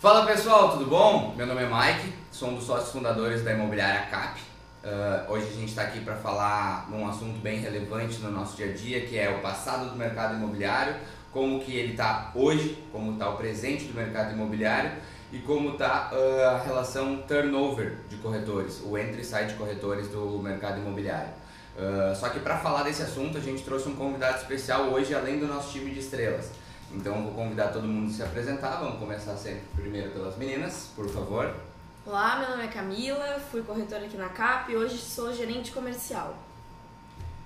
Fala pessoal, tudo bom? Meu nome é Mike, sou um dos sócios fundadores da imobiliária CAP. Uh, hoje a gente está aqui para falar num assunto bem relevante no nosso dia a dia, que é o passado do mercado imobiliário, como que ele está hoje, como está o presente do mercado imobiliário e como está uh, a relação turnover de corretores, o entre e sai de corretores do mercado imobiliário. Uh, só que para falar desse assunto a gente trouxe um convidado especial hoje, além do nosso time de estrelas. Então vou convidar todo mundo a se apresentar. Vamos começar sempre primeiro pelas meninas, por favor. Olá, meu nome é Camila, fui corretora aqui na CAP e hoje sou gerente comercial.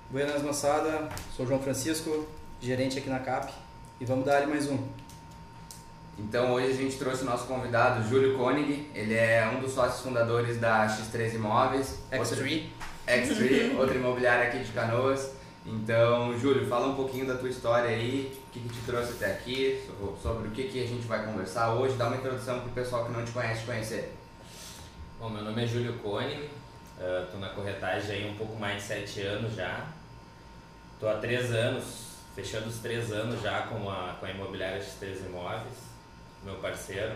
Buenas moçada, sou João Francisco, gerente aqui na CAP e vamos dar ali mais um. Então hoje a gente trouxe o nosso convidado Júlio Koenig, ele é um dos sócios fundadores da X3 Imóveis. X3. X3, outra imobiliária aqui de Canoas. Então, Júlio, fala um pouquinho da tua história aí, o que, que te trouxe até aqui, sobre o que, que a gente vai conversar hoje. Dá uma introdução para o pessoal que não te conhece conhecer. Bom, meu nome é Júlio Koenig, estou uh, na corretagem aí um pouco mais de sete anos já. Estou há três anos, fechando os três anos já com a, com a imobiliária X3 Imóveis, meu parceiro.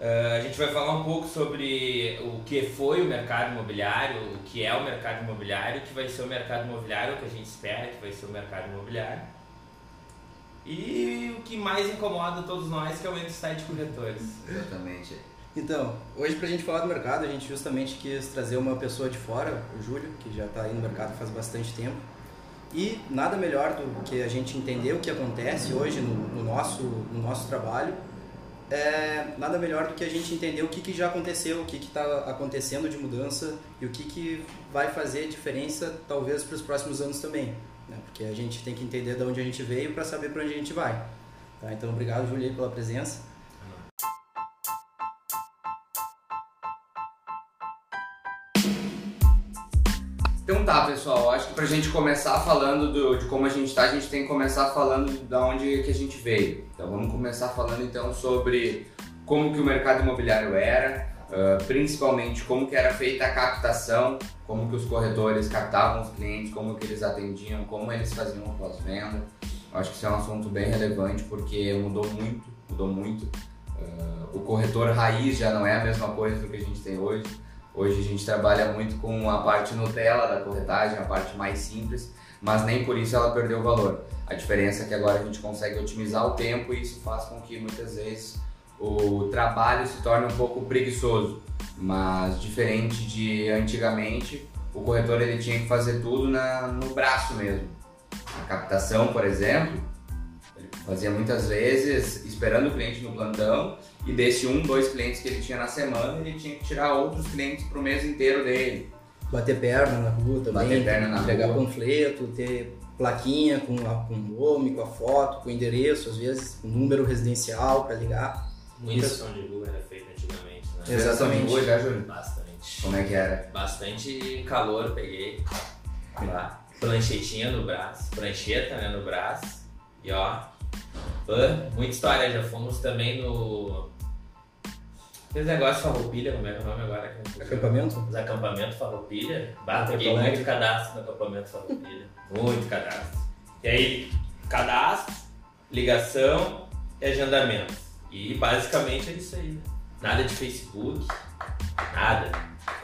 Uh, a gente vai falar um pouco sobre o que foi o mercado imobiliário, o que é o mercado imobiliário, o que vai ser o mercado imobiliário, o que a gente espera que vai ser o mercado imobiliário. E o que mais incomoda todos nós, que é o entre de corretores. Exatamente. Então, hoje para a gente falar do mercado, a gente justamente quis trazer uma pessoa de fora, o Júlio, que já está aí no mercado faz bastante tempo. E nada melhor do que a gente entender o que acontece hoje no, no nosso, no nosso trabalho é, nada melhor do que a gente entender o que, que já aconteceu, o que está acontecendo de mudança e o que, que vai fazer diferença talvez para os próximos anos também. Né? Porque a gente tem que entender de onde a gente veio para saber para onde a gente vai. Tá? Então, obrigado, Julia, pela presença. Então tá, pessoal, acho que pra gente começar falando do, de como a gente tá, a gente tem que começar falando de onde que a gente veio. Então vamos começar falando então sobre como que o mercado imobiliário era, uh, principalmente como que era feita a captação, como que os corretores captavam os clientes, como que eles atendiam, como eles faziam o pós-venda. Acho que isso é um assunto bem relevante porque mudou muito, mudou muito. Uh, o corretor raiz já não é a mesma coisa do que a gente tem hoje. Hoje a gente trabalha muito com a parte Nutella da corretagem, a parte mais simples, mas nem por isso ela perdeu valor. A diferença é que agora a gente consegue otimizar o tempo e isso faz com que muitas vezes o trabalho se torne um pouco preguiçoso. Mas diferente de antigamente, o corretor ele tinha que fazer tudo na, no braço mesmo. A captação, por exemplo, ele fazia muitas vezes esperando o cliente no plantão e desse um, dois clientes que ele tinha na semana, ele tinha que tirar outros clientes para o mês inteiro dele. Bater perna na rua também, Bater perna na entregar rua. panfleto, ter plaquinha com, a, com o nome, com a foto, com o endereço, às vezes com número residencial para ligar. Muita ação de rua era feita antigamente, né? Exatamente. Hoje, já, Júlio? Bastante. Como é que era? Bastante calor peguei. Lá. Pranchetinha no braço, prancheta né, no braço. E ó, pã, muita história. Já fomos também no Aqueles negócios farroupilha, como é que é o nome agora? Acampamento? Os acampamentos farroupilha. Bah, peguei muito cadastro no acampamento farroupilha. muito cadastro. E aí, cadastro, ligação e agendamento. E basicamente é isso aí. Né? Nada de Facebook, nada.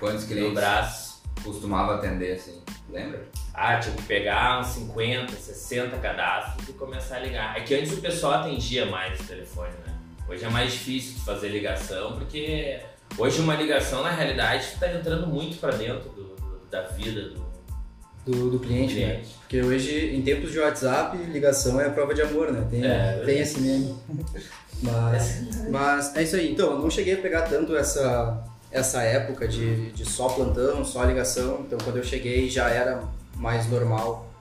Quantos clientes No braço. costumava atender assim? Lembra? Ah, tinha que pegar uns 50, 60 cadastros e começar a ligar. É que antes o pessoal atendia mais o telefone, né? Hoje é mais difícil de fazer ligação, porque hoje uma ligação, na realidade, está entrando muito para dentro do, do, da vida do, do, do cliente, do né? cliente. Porque hoje, em tempos de WhatsApp, ligação é a prova de amor, né? Tem, É, tem esse meme. Mas, mas é isso aí. Então, eu não cheguei a pegar tanto essa, essa época de, de só plantão, só ligação. Então, quando eu cheguei, já era mais normal.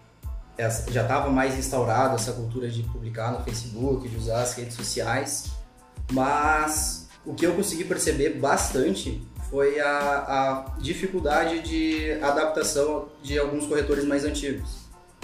Essa, já estava mais instaurada essa cultura de publicar no Facebook, de usar as redes sociais. Mas o que eu consegui perceber bastante foi a, a dificuldade de adaptação de alguns corretores mais antigos.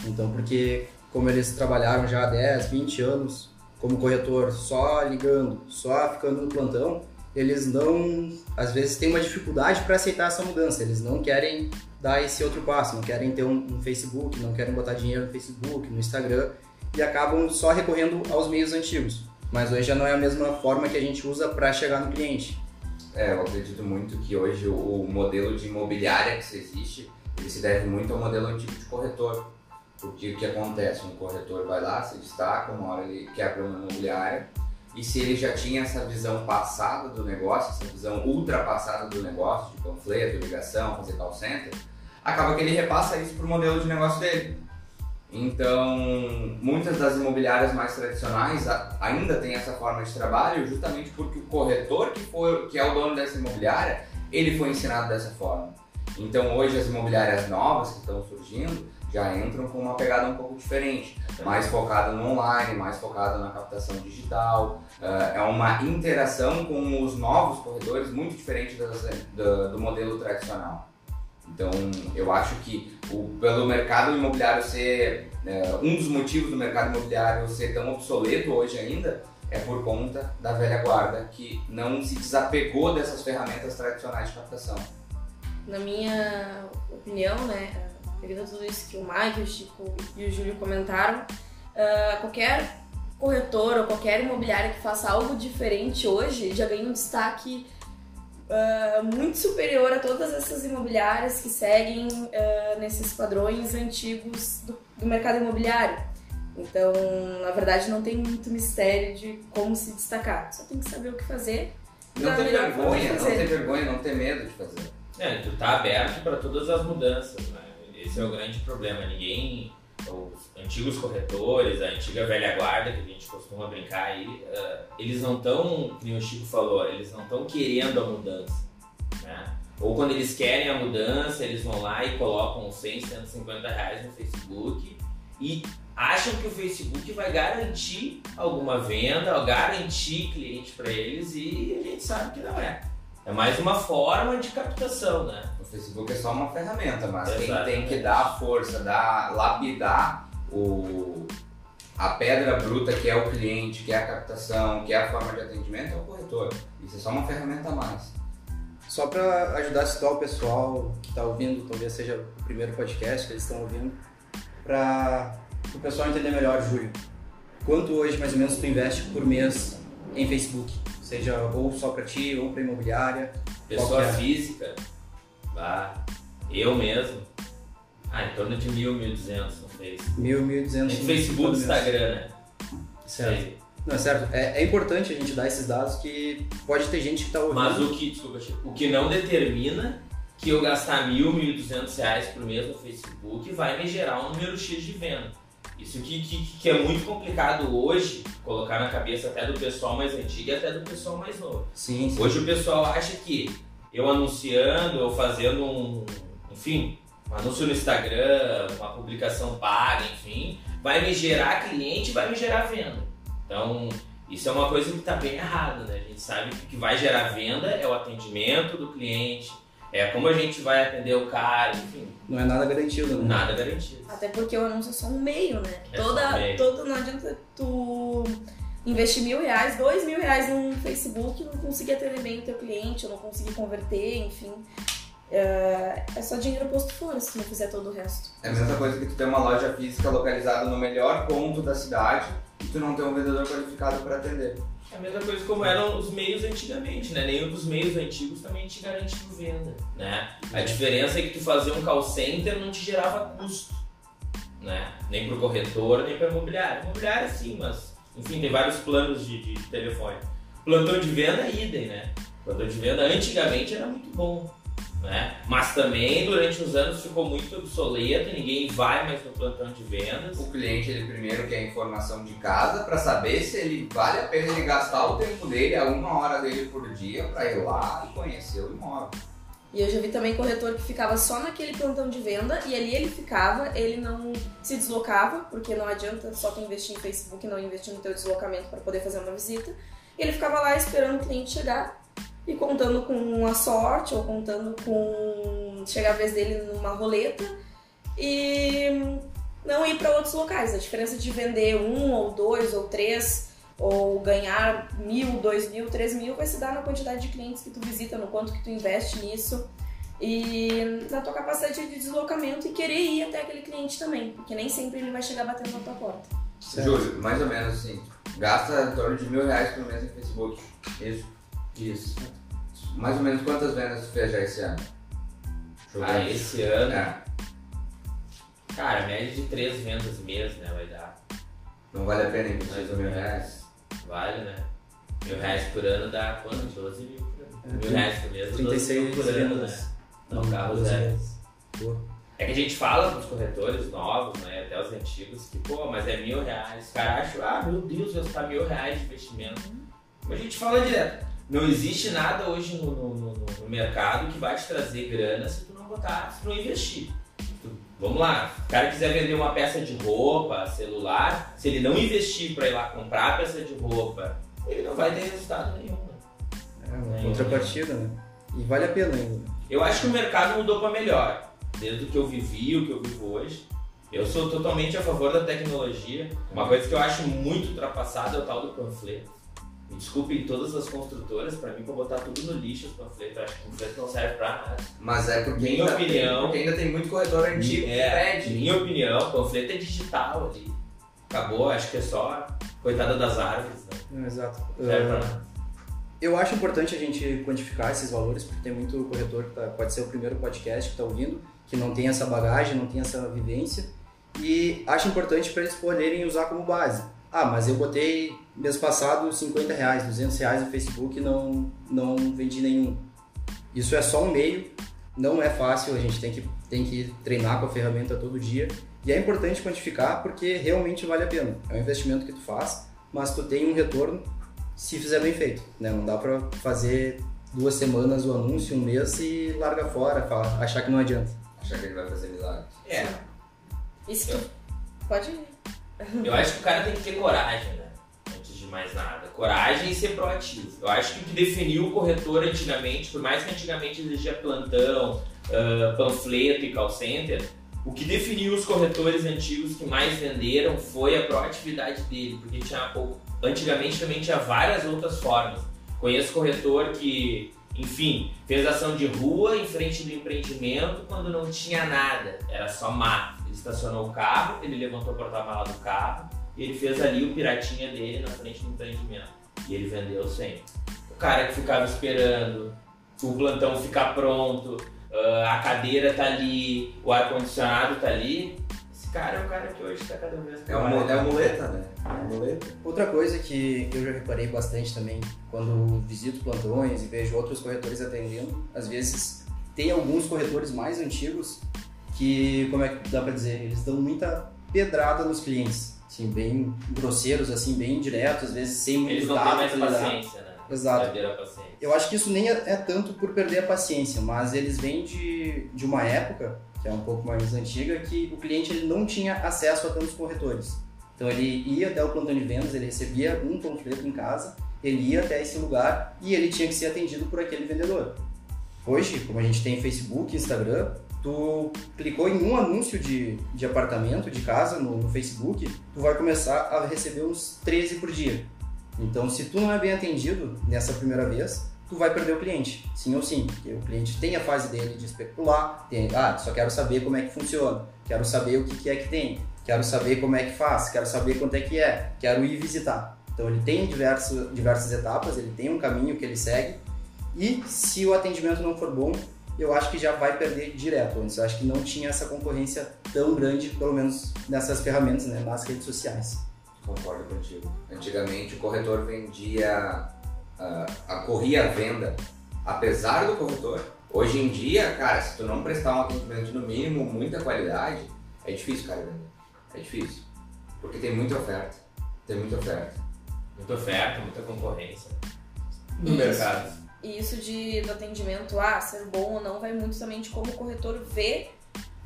Então, porque como eles trabalharam já há 10, 20 anos como corretor, só ligando, só ficando no plantão, eles não, às vezes, têm uma dificuldade para aceitar essa mudança. Eles não querem dar esse outro passo, não querem ter um, um Facebook, não querem botar dinheiro no Facebook, no Instagram e acabam só recorrendo aos meios antigos. Mas hoje já não é a mesma forma que a gente usa para chegar no cliente. É, eu acredito muito que hoje o modelo de imobiliária que existe, ele se deve muito ao modelo antigo de corretor. Porque o que acontece? Um corretor vai lá, se destaca, uma hora ele quer abrir uma imobiliária, e se ele já tinha essa visão passada do negócio, essa visão ultrapassada do negócio, de panfleto, ligação, fazer call center, acaba que ele repassa isso para o modelo de negócio dele. Então, muitas das imobiliárias mais tradicionais ainda têm essa forma de trabalho, justamente porque o corretor que, que é o dono dessa imobiliária, ele foi ensinado dessa forma. Então, hoje as imobiliárias novas que estão surgindo já entram com uma pegada um pouco diferente, mais focada no online, mais focada na captação digital. Uh, é uma interação com os novos corredores muito diferente do modelo tradicional. Então, eu acho que o, pelo mercado imobiliário ser é, um dos motivos do mercado imobiliário ser tão obsoleto hoje ainda é por conta da velha guarda que não se desapegou dessas ferramentas tradicionais de captação. Na minha opinião, né, devido a tudo isso que o Mike, o Chico e o Júlio comentaram, uh, qualquer corretor ou qualquer imobiliário que faça algo diferente hoje já ganha um destaque uh, muito superior a todas essas imobiliárias que seguem uh, nesses padrões antigos do, do, mercado imobiliário. Então, na verdade, não tem muito mistério de como se destacar. Só tem que saber o que fazer. Não ter vergonha, não ter vergonha, não ter medo de fazer. É, tu tá aberto para todas as mudanças, né? Esse é o grande problema. Ninguém os antigos corretores, a antiga velha guarda que a gente costuma brincar aí, uh, eles não estão, como o Chico falou, eles não estão querendo a mudança. Né? Ou quando eles querem a mudança, eles vão lá e colocam 100, 150 reais no Facebook e acham que o Facebook vai garantir alguma venda, garantir cliente para eles e a gente sabe que não é. É mais uma forma de captação, né? Facebook é só uma ferramenta, mas quem tem que dar a força, dar, lapidar o, a pedra bruta que é o cliente, que é a captação, que é a forma de atendimento, é o corretor. Isso é só uma ferramenta a mais. Só para ajudar a situar o pessoal que está ouvindo, talvez seja o primeiro podcast que eles estão ouvindo, para o pessoal entender melhor, Júlio. Quanto hoje, mais ou menos, tu investe por mês em Facebook? Seja ou só para ti ou para imobiliária. Pessoa é? física, bah, eu mesmo. Ah, em torno de mil, mil duzentos no Facebook. Mil, mil duzentos. No Facebook, Instagram, né? Certo. Não, é certo. É, é, importante a gente dar esses dados que pode ter gente que está ouvindo. Mas o que, desculpa, o que não determina que eu gastar mil, mil duzentos reais por mês no Facebook vai me gerar um número X de venda. Isso que, que, que, é muito complicado hoje, colocar na cabeça até do pessoal mais antigo e até do pessoal mais novo. Sim, sim. Hoje o pessoal acha que eu anunciando, eu fazendo um, enfim, um anúncio no Instagram, uma publicação paga, enfim, vai me gerar cliente, vai me gerar venda. Então, isso é uma coisa que está bem errada, né? A gente sabe que o que vai gerar venda é o atendimento do cliente, é como a gente vai atender o cara, enfim. Não é nada garantido, né? Nada garantido. Até porque o anúncio é só um meio, né? É Toda, um meio. Todo, não adianta tu investir mil reais, dois mil reais num Facebook não conseguir atender bem o teu cliente, ou não conseguir converter, enfim. É, é só dinheiro posto fora se tu não fizer todo o resto. É a mesma coisa que tu ter uma loja física localizada no melhor ponto da cidade e tu não ter um vendedor qualificado para atender. É a mesma coisa como eram os meios antigamente, né? Nenhum dos meios antigos também te garantia venda, né? A diferença é que tu fazer um call center não te gerava custo, né? Nem pro corretor, nem para imobiliário. Imobiliário sim, mas enfim, tem vários planos de, de telefone. Plantão de venda, é idem, né? Plantão de venda antigamente era muito bom. Né? Mas também durante os anos ficou muito obsoleto, ninguém vai mais no plantão de vendas. O cliente ele primeiro quer informação de casa para saber se ele vale a pena ele gastar o tempo dele, a uma hora dele por dia, para ir lá e conhecer o imóvel. E eu já vi também corretor que ficava só naquele plantão de venda e ali ele ficava, ele não se deslocava, porque não adianta só tu investir em Facebook e não investir no teu deslocamento para poder fazer uma visita. E ele ficava lá esperando o cliente chegar e contando com a sorte ou contando com chegar a vez dele numa roleta e não ir para outros locais. A diferença de vender um ou dois ou três ou ganhar mil, dois mil, três mil vai se dar na quantidade de clientes que tu visita, no quanto que tu investe nisso e na tua capacidade de deslocamento e querer ir até aquele cliente também, porque nem sempre ele vai chegar batendo na tua porta. Certo. Júlio, mais ou menos assim, Gasta em torno de mil reais por mês em Facebook. Isso. Isso. Mais ou menos quantas vendas tu fez já esse ano? Ah, esse ano, É. cara, média de três vendas mês, né? Vai dar. Não vale a pena investir Mais os ou mil reais? Vale, né? Mil reais por ano dá quanto? 12 mil por ano. É, Mil reais por mês, 12 mil 36 por ano, né? Não, Hum, carro 12 zero. É que a gente fala pros corretores novos, né, até os antigos, que, pô, mas é mil reais. Os caras acham, ah, meu Deus, gastar mil reais de investimento. Mas a gente fala direto. Não existe nada hoje no, no, no- no mercado que vai te trazer grana se tu não botar, se tu não investir. Vamos lá, o cara quiser vender uma peça de roupa, celular, se ele não investir para ir lá comprar a peça de roupa, ele não vai ter resultado nenhum. né? É uma contrapartida, né? E vale a pena ainda. Eu acho que o mercado mudou para melhor, desde o que eu vivi, o que eu vivo hoje. Eu sou totalmente a favor da tecnologia. Uma coisa que eu acho muito ultrapassada é o tal do panfleto. Me desculpem todas as construtoras, para mim, para botar tudo no lixo os panfletos. Eu acho que o panfleto não serve para nada. Mas é porque Minha ainda, opinião- tem, porque ainda tem muito corretor antigo que É, pede. minha opinião, panfleto é digital ali. Acabou, acho que é só coitada das árvores, né? Exato. Não serve pra Ah, nada. eu acho importante a gente quantificar esses valores, porque tem muito corretor que tá- pode ser o primeiro podcast que está ouvindo, que não tem essa bagagem, não tem essa vivência, e acho importante para eles poderem usar como base. Ah, mas eu botei mês passado 50 reais, 200 reais no Facebook e não, não vendi nenhum. Isso é só um meio, não é fácil, a gente tem que, tem que treinar com a ferramenta todo dia. E é importante quantificar porque realmente vale a pena. É um investimento que tu faz, mas tu tem um retorno se fizer bem feito. Né? Não dá pra fazer duas semanas o anúncio, um mês e larga fora, fala- achar que não adianta. Achar que ele vai fazer milagre. É, tu... Pode ir. Eu acho que o cara tem que ter coragem, né? De mais nada. Coragem e ser proativo. Eu acho que o que definiu o corretor antigamente, por mais que antigamente exigia plantão, ah, panfleto e call center, o que definiu os corretores antigos que mais venderam foi a proatividade dele, porque tinha. Antigamente também tinha várias outras formas. Conheço corretor que, enfim, fez ação de rua em frente do empreendimento quando não tinha nada, era só mato. Ele estacionou o carro, ele levantou o porta-mala do carro e ele fez ali o piratinha dele na frente do empreendimento. E ele vendeu sempre. O cara que ficava esperando o plantão ficar pronto, ah, a cadeira tá ali, o ar-condicionado tá ali. Esse cara é o cara que hoje tá cada vez É uma, mais. é uma muleta, né? É uma muleta. Outra coisa que eu já reparei bastante também, quando visito plantões e vejo outros corretores atendendo, às vezes tem alguns corretores mais antigos que, como é que dá pra dizer, eles dão muita pedrada nos clientes, assim, bem grosseiros, assim, bem diretos, às vezes sem muito Eles não têm mais lidar. paciência, né? Exato. Verdadeira paciência. Eu acho que isso nem é, é tanto por perder a paciência, mas eles vêm de, de uma época, que é um pouco mais antiga, que o cliente ele não tinha acesso a tantos corretores. Então ele ia até o plantão de vendas, ele recebia um panfleto em casa, ele ia até esse lugar e ele tinha que ser atendido por aquele vendedor. Hoje, como a gente tem Facebook, Instagram, tu clicou em um anúncio de, de apartamento, de casa no, no Facebook, tu vai começar a receber uns 13 por dia. Então, se tu não é bem atendido nessa primeira vez, tu vai perder o cliente, sim ou sim, porque o cliente tem a fase dele de especular, tem, ah, só quero saber como é que funciona, quero saber o que, que é que tem, quero saber como é que faz, quero saber quanto é que é, quero ir visitar. Então ele tem diversos, diversas etapas, ele tem um caminho que ele segue e se o atendimento não for bom, eu acho que já vai perder direto antes. Eu acho que não tinha essa concorrência tão grande, pelo menos nessas ferramentas, né, nas redes sociais. Concordo contigo. Antigamente o corretor vendia, ah, a corria a venda, apesar do corretor. Hoje em dia, cara, se tu não prestar um atendimento no mínimo, muita qualidade, é difícil, cara, vender. É difícil. Porque tem muita oferta. Tem muita oferta. Muita oferta, muita concorrência no mercado. E isso de, do atendimento, ah, ser bom ou não, vai muito também de como o corretor vê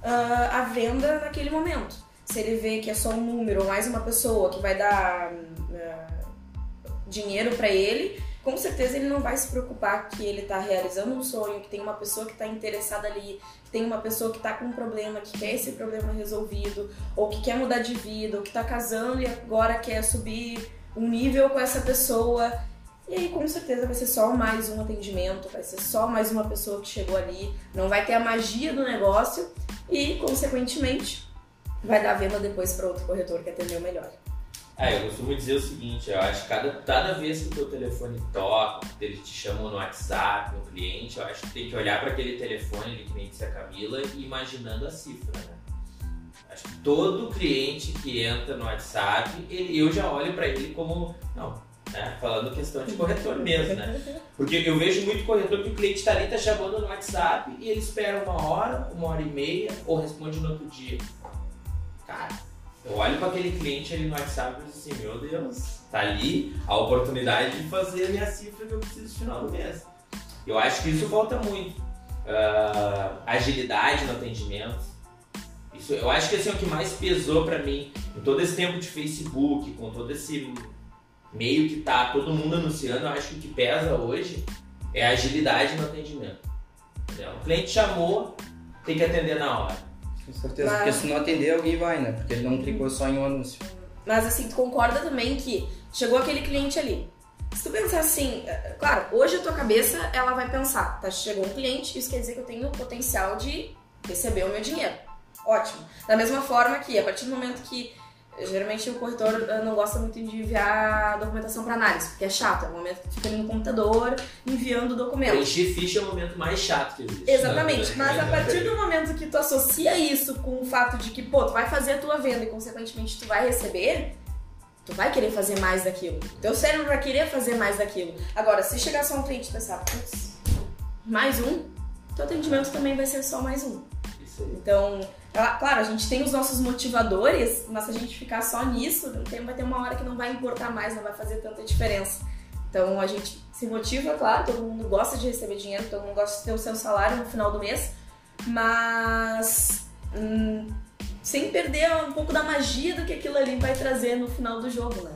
ah, a venda naquele momento. Se ele vê que é só um número ou mais uma pessoa que vai dar ah, dinheiro para ele, com certeza ele não vai se preocupar que ele tá realizando um sonho, que tem uma pessoa que tá interessada ali, que tem uma pessoa que tá com um problema, que quer esse problema resolvido, ou que quer mudar de vida, ou que tá casando e agora quer subir um nível com essa pessoa. E aí, com certeza, vai ser só mais um atendimento, vai ser só mais uma pessoa que chegou ali, não vai ter a magia do negócio e, consequentemente, vai dar venda depois para outro corretor que atendeu melhor. É, eu costumo dizer o seguinte, eu acho que cada, cada vez que o teu telefone toca, que eles te chamam no WhatsApp, no cliente, eu acho que tem que olhar para aquele telefone, que nem disse a Camila, e imaginando a cifra, né? Acho que todo cliente que entra no WhatsApp, ele, eu já olho para ele como, não, né? falando questão de corretor mesmo, né? Porque eu vejo muito corretor que o cliente está ali, está chamando no WhatsApp e ele espera uma hora, uma hora e meia, ou responde no outro dia. Cara, eu olho para aquele cliente ali no WhatsApp e digo assim, meu Deus, tá ali a oportunidade de fazer a minha cifra que eu preciso no final do mês. Eu acho que isso falta muito. Uh, agilidade no atendimento. Isso, eu acho que assim, é o que mais pesou para mim em todo esse tempo de Facebook, com todo esse meio que tá todo mundo anunciando, eu acho que o que pesa hoje é a agilidade no atendimento. Entendeu? O cliente chamou, tem que atender na hora. Com certeza, Mas... porque se não atender, alguém vai, né? Porque ele não clicou só em um anúncio. Mas assim, tu concorda também que chegou aquele cliente ali. Se tu pensar assim, é, claro, hoje a tua cabeça ela vai pensar, tá, chegou um cliente, isso quer dizer que eu tenho o potencial de receber o meu dinheiro. Ótimo. Da mesma forma que a partir do momento que Geralmente o corretor eh, não gosta muito de enviar documentação para análise, porque é chato, é o momento que fica ali no computador enviando o documento. Encher ficha é o momento mais chato que existe. Exatamente, mas a partir do momento que tu associa isso com o fato de que, pô, tu vai fazer a tua venda e consequentemente tu vai receber, tu vai querer fazer mais daquilo. Teu cérebro vai querer fazer mais daquilo. Agora, se chegar só um cliente e pensar, putz, mais um, teu atendimento também vai ser só mais um. Isso aí. Então, Claro, a gente tem os nossos motivadores, mas se a gente ficar só nisso, vai ter uma hora que não vai importar mais, não vai fazer tanta diferença. Então a gente se motiva, claro, todo mundo gosta de receber dinheiro, todo mundo gosta de ter o seu salário no final do mês, mas hum, sem perder um pouco da magia do que aquilo ali vai trazer no final do jogo, né?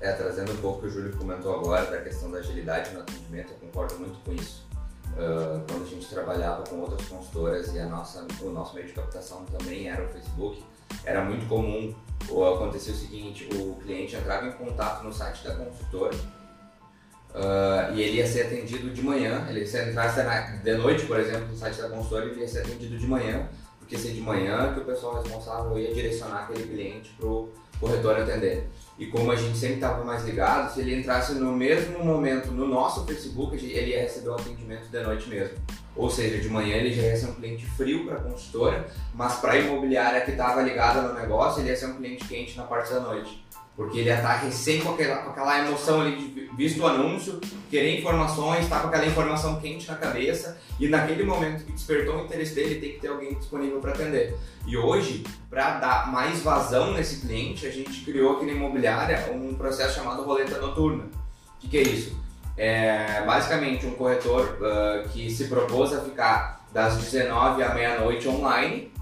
É, trazendo um pouco o que o Júlio comentou agora da questão da agilidade no atendimento, eu concordo muito com isso. Uh, quando a gente trabalhava com outras consultoras e a nossa, o nosso meio de captação também era o Facebook, era muito comum acontecer o seguinte, o cliente entrava em contato no site da consultora uh, e ele ia ser atendido de manhã, ele se entrasse de noite, por exemplo, no site da consultora, ele ia ser atendido de manhã, porque se de manhã que o pessoal responsável ia direcionar aquele cliente para o corretor atender. E como a gente sempre estava mais ligado, se ele entrasse no mesmo momento no nosso Facebook, ele ia receber o atendimento de noite mesmo. Ou seja, de manhã ele já ia ser um cliente frio para a consultora, mas para a imobiliária que estava ligada no negócio, ele ia ser um cliente quente na parte da noite. Porque ele estar recém com aquela, com aquela emoção ali de visto o anúncio, querer informações, estar tá com aquela informação quente na cabeça e naquele momento que despertou o interesse dele, tem que ter alguém disponível para atender. E hoje, para dar mais vazão nesse cliente, a gente criou aqui na imobiliária um processo chamado roleta noturna. O que, que é isso? É basicamente um corretor uh, que se propôs a ficar das 19 à meia-noite online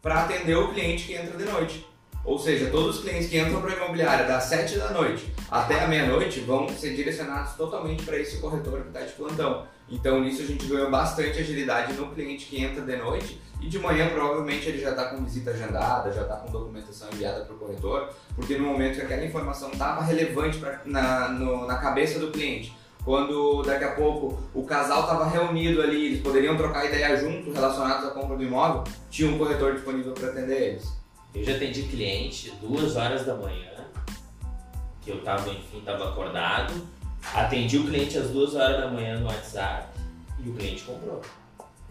para atender o cliente que entra de noite. Ou seja, todos os clientes que entram para a imobiliária das 7 da noite até a meia-noite vão ser direcionados totalmente para esse corretor que está de plantão. Então, nisso a gente ganhou bastante agilidade no cliente que entra de noite e de manhã provavelmente ele já está com visita agendada, já está com documentação enviada para o corretor, porque no momento que aquela informação estava relevante pra, na, no, na cabeça do cliente, quando daqui a pouco o casal estava reunido ali, eles poderiam trocar ideia juntos relacionados à compra do imóvel, tinha um corretor disponível para atender eles. Eu já atendi cliente duas horas da manhã, que eu tava, enfim, tava acordado. Atendi o cliente às duas horas da manhã no WhatsApp e o cliente comprou.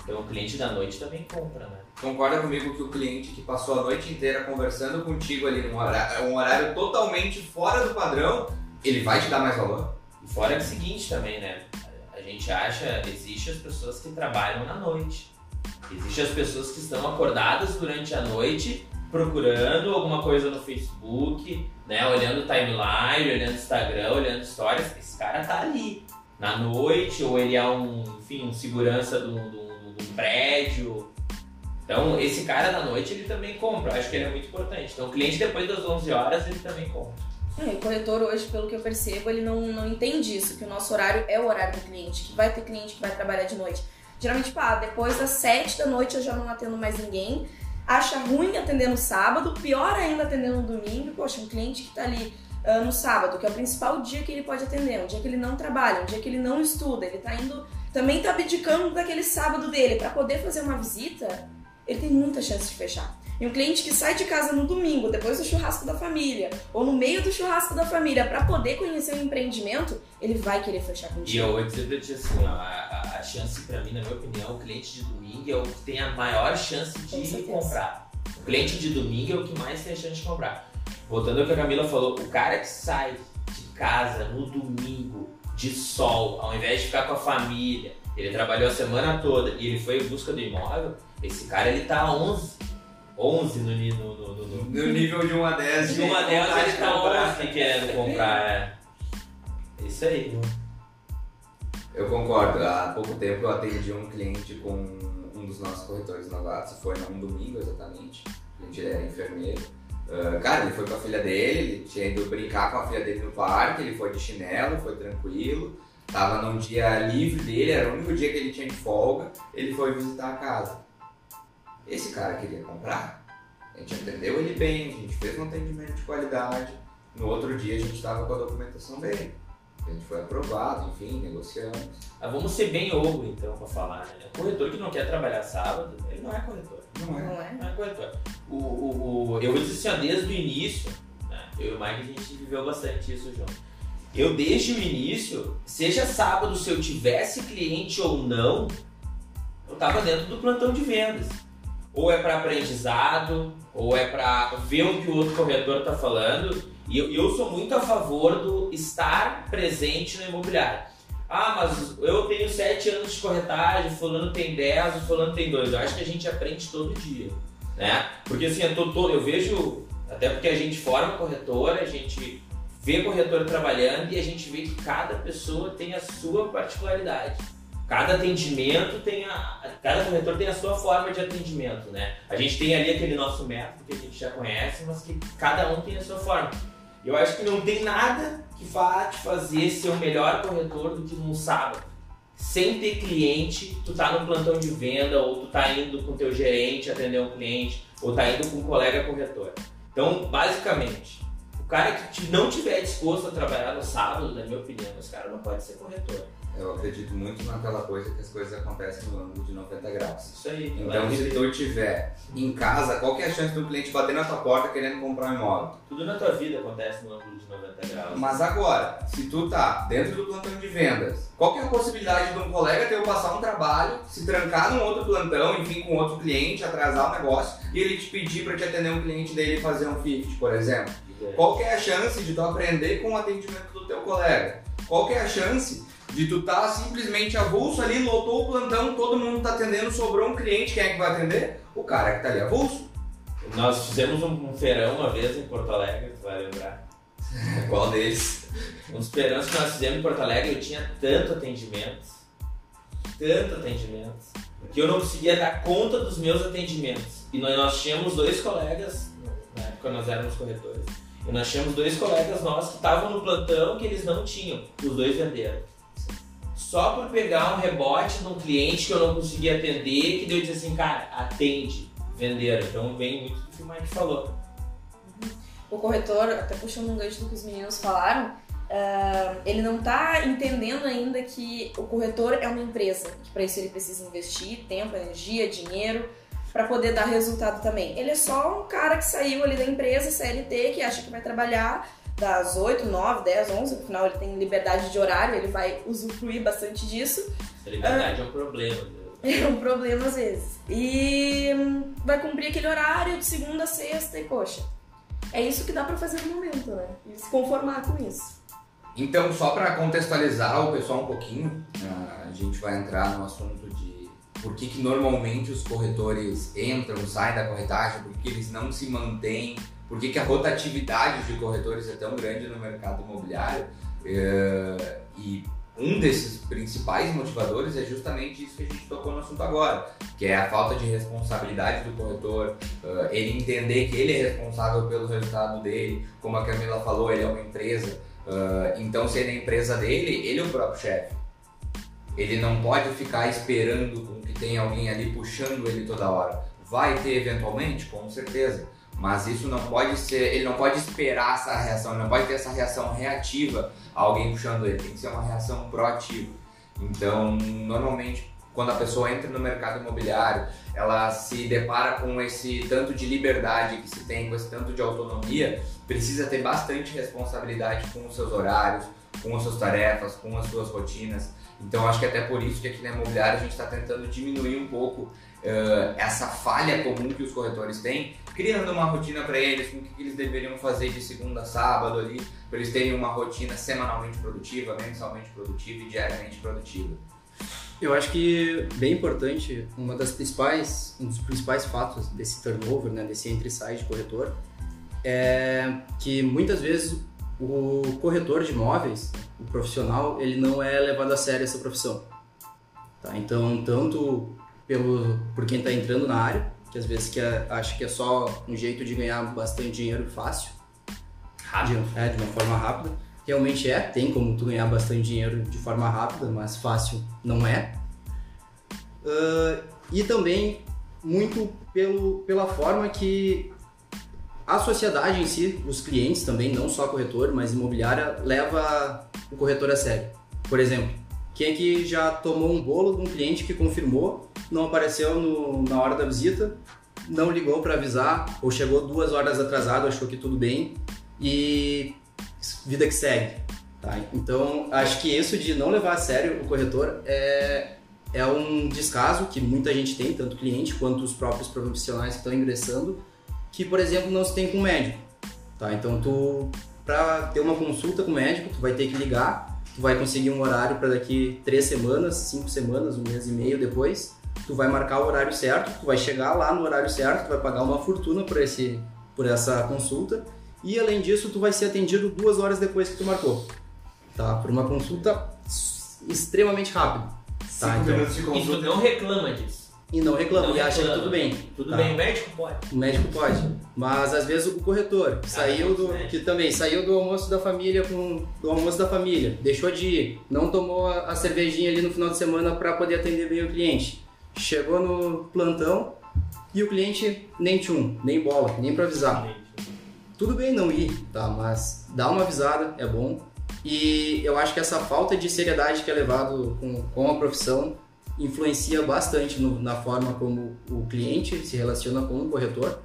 Então o cliente da noite também compra, né? Concorda comigo que o cliente que passou a noite inteira conversando contigo ali num horário, um horário totalmente fora do padrão, ele vai te dar mais valor? E fora é o seguinte também, né? A gente acha, existe as pessoas que trabalham na noite. Existem as pessoas que estão acordadas durante a noite procurando alguma coisa no Facebook, né? Olhando timeline, olhando Instagram, olhando stories. Esse cara tá ali na noite, ou ele é um, enfim, um segurança do, do prédio. Então, esse cara da noite ele também compra. Acho que ele é muito importante. Então, o cliente depois das 11 horas ele também compra. É, o corretor hoje, pelo que eu percebo, ele não, não entende isso, que o nosso horário é o horário do cliente, que vai ter cliente que vai trabalhar de noite. Geralmente, pá, depois das 7 da noite eu já não atendo mais ninguém, acha ruim atender no sábado, pior ainda atender no domingo. Poxa, um cliente que está ali uh, no sábado, que é o principal dia que ele pode atender, um dia que ele não trabalha, um dia que ele não estuda, ele está indo, também está abdicando daquele sábado dele para poder fazer uma visita, ele tem muita chance de fechar. E um cliente que sai de casa no domingo, depois do churrasco da família, ou no meio do churrasco da família, para poder conhecer o empreendimento, ele vai querer fechar contigo. E eu vou dizer pra ti assim, ó, a, a chance pra mim, na minha opinião, o cliente de domingo é o que tem a maior chance de comprar. O cliente de domingo é o que mais tem a chance de comprar. Voltando ao que a Camila falou, o cara que sai de casa no domingo de sol, ao invés de ficar com a família, ele trabalhou a semana toda e ele foi em busca do imóvel, esse cara ele tá 11. 11 no, no, no, no, no nível de 1 a 10. De 1 a 10 ele tá 11 querendo comprar. É. é isso aí. Eu concordo. Há pouco tempo eu atendi um cliente com um dos nossos corretores novatos, foi num domingo exatamente. O cliente enfermeiro. Uh, cara, ele foi com a filha dele, ele tinha ido brincar com a filha dele no parque, ele foi de chinelo, foi tranquilo. Tava num dia livre dele, era o único dia que ele tinha de folga, ele foi visitar a casa. Esse cara queria comprar, a gente atendeu ele bem, a gente fez um atendimento de qualidade. No outro dia a gente estava com a documentação bem. A gente foi aprovado, enfim, negociamos. Ah, vamos ser bem ovo então para falar, né? O corretor que não quer trabalhar sábado, ele não é corretor. Não é. Não é, não é corretor. O, o, o, eu vou dizer assim, desde o início, né? eu e o Mike a gente viveu bastante isso junto. Eu desde o início, seja sábado se eu tivesse cliente ou não, eu estava dentro do plantão de vendas. Ou é para aprendizado, ou é para ver o que o outro corretor está falando. E eu, eu sou muito a favor do estar presente no imobiliário. Ah, mas eu tenho 7 anos de corretagem, fulano tem 10, o fulano tem 2. Eu acho que a gente aprende todo dia, né? Porque assim, eu, tô, eu vejo, até porque a gente forma corretora, a gente vê corretor trabalhando e a gente vê que cada pessoa tem a sua particularidade. Cada atendimento tem a. Cada corretor tem a sua forma de atendimento, né? A gente tem ali aquele nosso método que a gente já conhece, mas que cada um tem a sua forma. Eu acho que não tem nada que vá te fazer ser o melhor corretor do que num sábado. Sem ter cliente, tu tá no plantão de venda, ou tu tá indo com teu gerente atender um cliente, ou tá indo com um colega corretor. Então, basicamente, o cara que não tiver disposto a trabalhar no sábado, na minha opinião, esse cara não pode ser corretor. Eu acredito muito naquela coisa que as coisas acontecem no ângulo de 90 graus. Isso aí. Então, se tu estiver em casa, qual é a chance do cliente bater na tua porta querendo comprar um imóvel? Tudo na tua vida acontece no ângulo de 90 graus. Mas agora, se tu tá dentro do plantão de vendas, qual é a possibilidade de um colega teu passar um trabalho, se trancar num outro plantão, enfim, com outro cliente, atrasar o negócio, e ele te pedir para te atender um cliente dele e fazer um 50, por exemplo? É. Qual é a chance de tu aprender com o atendimento do teu colega? Qual é a chance de tu tá simplesmente avulso ali, lotou o plantão, todo mundo tá atendendo, sobrou um cliente, quem é que vai atender? O cara que tá ali avulso. Nós fizemos um feirão uma vez em Porto Alegre, tu vai lembrar. Qual deles? Um dos feirões que nós fizemos em Porto Alegre, eu tinha tanto atendimento, tanto atendimento, que eu não conseguia dar conta dos meus atendimentos. E nós, nós tínhamos dois colegas, na época nós éramos corretores, e nós tínhamos dois colegas nossos que estavam no plantão que eles não tinham, os dois venderam só por pegar um rebote de um cliente que eu não conseguia atender, que deu disse assim, cara, atende, venderam. Então vem muito do que o Mike falou. O corretor, até puxando um gancho do que os meninos falaram, uh, ele não está entendendo ainda que o corretor é uma empresa, que para isso ele precisa investir tempo, energia, dinheiro, para poder dar resultado também. Ele é só um cara que saiu ali da empresa, CLT, que acha que vai trabalhar das 8, 9, 10, 11, afinal ele tem liberdade de horário, ele vai usufruir bastante disso. Liberdade ah, é um problema. Né? É um problema às vezes. E hum, vai cumprir aquele horário de segunda a sexta e, poxa, é isso que dá para fazer no momento, né? E se conformar com isso. Então, só para contextualizar o pessoal um pouquinho, ah, a gente vai entrar no assunto de por que, que normalmente os corretores entram, saem da corretagem, por que eles não se mantêm por que, que a rotatividade de corretores é tão grande no mercado imobiliário. É, e um desses principais motivadores é justamente isso que a gente tocou no assunto agora, que é a falta de responsabilidade do corretor, uh, ele entender que ele é responsável pelo resultado dele, como a Camila falou, ele é uma empresa, uh, então se é a empresa dele, ele é o próprio chefe. Ele não pode ficar esperando que tenha alguém ali puxando ele toda hora. Vai ter eventualmente, com certeza mas isso não pode ser, ele não pode esperar essa reação, ele não pode ter essa reação reativa a alguém puxando ele, tem que ser uma reação proativa. Então, normalmente, quando a pessoa entra no mercado imobiliário, ela se depara com esse tanto de liberdade que se tem, com esse tanto de autonomia, precisa ter bastante responsabilidade com os seus horários, com as suas tarefas, com as suas rotinas. Então acho que até por isso que aqui na imobiliária a gente está tentando diminuir um pouco uh, essa falha comum que os corretores têm, criando uma rotina para eles, com o que eles deveriam fazer de segunda a sábado ali, para eles terem uma rotina semanalmente produtiva, mensalmente produtiva e diariamente produtiva. Eu acho que bem importante, uma das principais, um dos principais fatos desse turnover, né, desse entre sai de corretor, é que muitas vezes o corretor de imóveis, o profissional, ele não é levado a sério essa profissão. Tá? Então, tanto pelo por quem está entrando na área, que às vezes que é, acha que é só um jeito de ganhar bastante dinheiro fácil, Rápido. de, é, de uma forma rápida. Realmente é, tem como tu ganhar bastante dinheiro de forma rápida, mas fácil não é. Uh, e também muito pelo, pela forma que a sociedade em si, os clientes também, não só corretor, mas imobiliária, leva o corretor a sério. Por exemplo, quem é que já tomou um bolo de um cliente que confirmou, não apareceu no, na hora da visita, não ligou para avisar, ou chegou duas horas atrasado, achou que tudo bem e vida que segue. Tá? Então, acho que isso de não levar a sério o corretor é, é um descaso que muita gente tem, tanto cliente quanto os próprios profissionais que estão ingressando, que, por exemplo, não se tem com médico. Tá? Então, tu, para ter uma consulta com o médico, tu vai ter que ligar, tu vai conseguir um horário para daqui três semanas, cinco semanas, um mês e meio depois, tu vai marcar o horário certo, tu vai chegar lá no horário certo, tu vai pagar uma fortuna por, esse, por essa consulta, e além disso, tu vai ser atendido duas horas depois que tu marcou. Tá? Por uma consulta extremamente rápida. Tá? Então, E tu não reclama disso. E não reclama, Não e acha que tudo bem. Tudo Tá. bem, o médico pode. O médico pode, mas às vezes o corretor que saiu do né? que também saiu do almoço da família com do almoço da família, deixou de ir, não tomou a, a cervejinha ali no final de semana para poder atender bem o cliente. Chegou no plantão e o cliente nem tchum, nem bola, nem para avisar. Tudo bem não ir, tá? Mas dá uma avisada, é bom. E eu acho que essa falta de seriedade que é levado com, com a profissão influencia bastante no- na forma como o cliente se relaciona com o corretor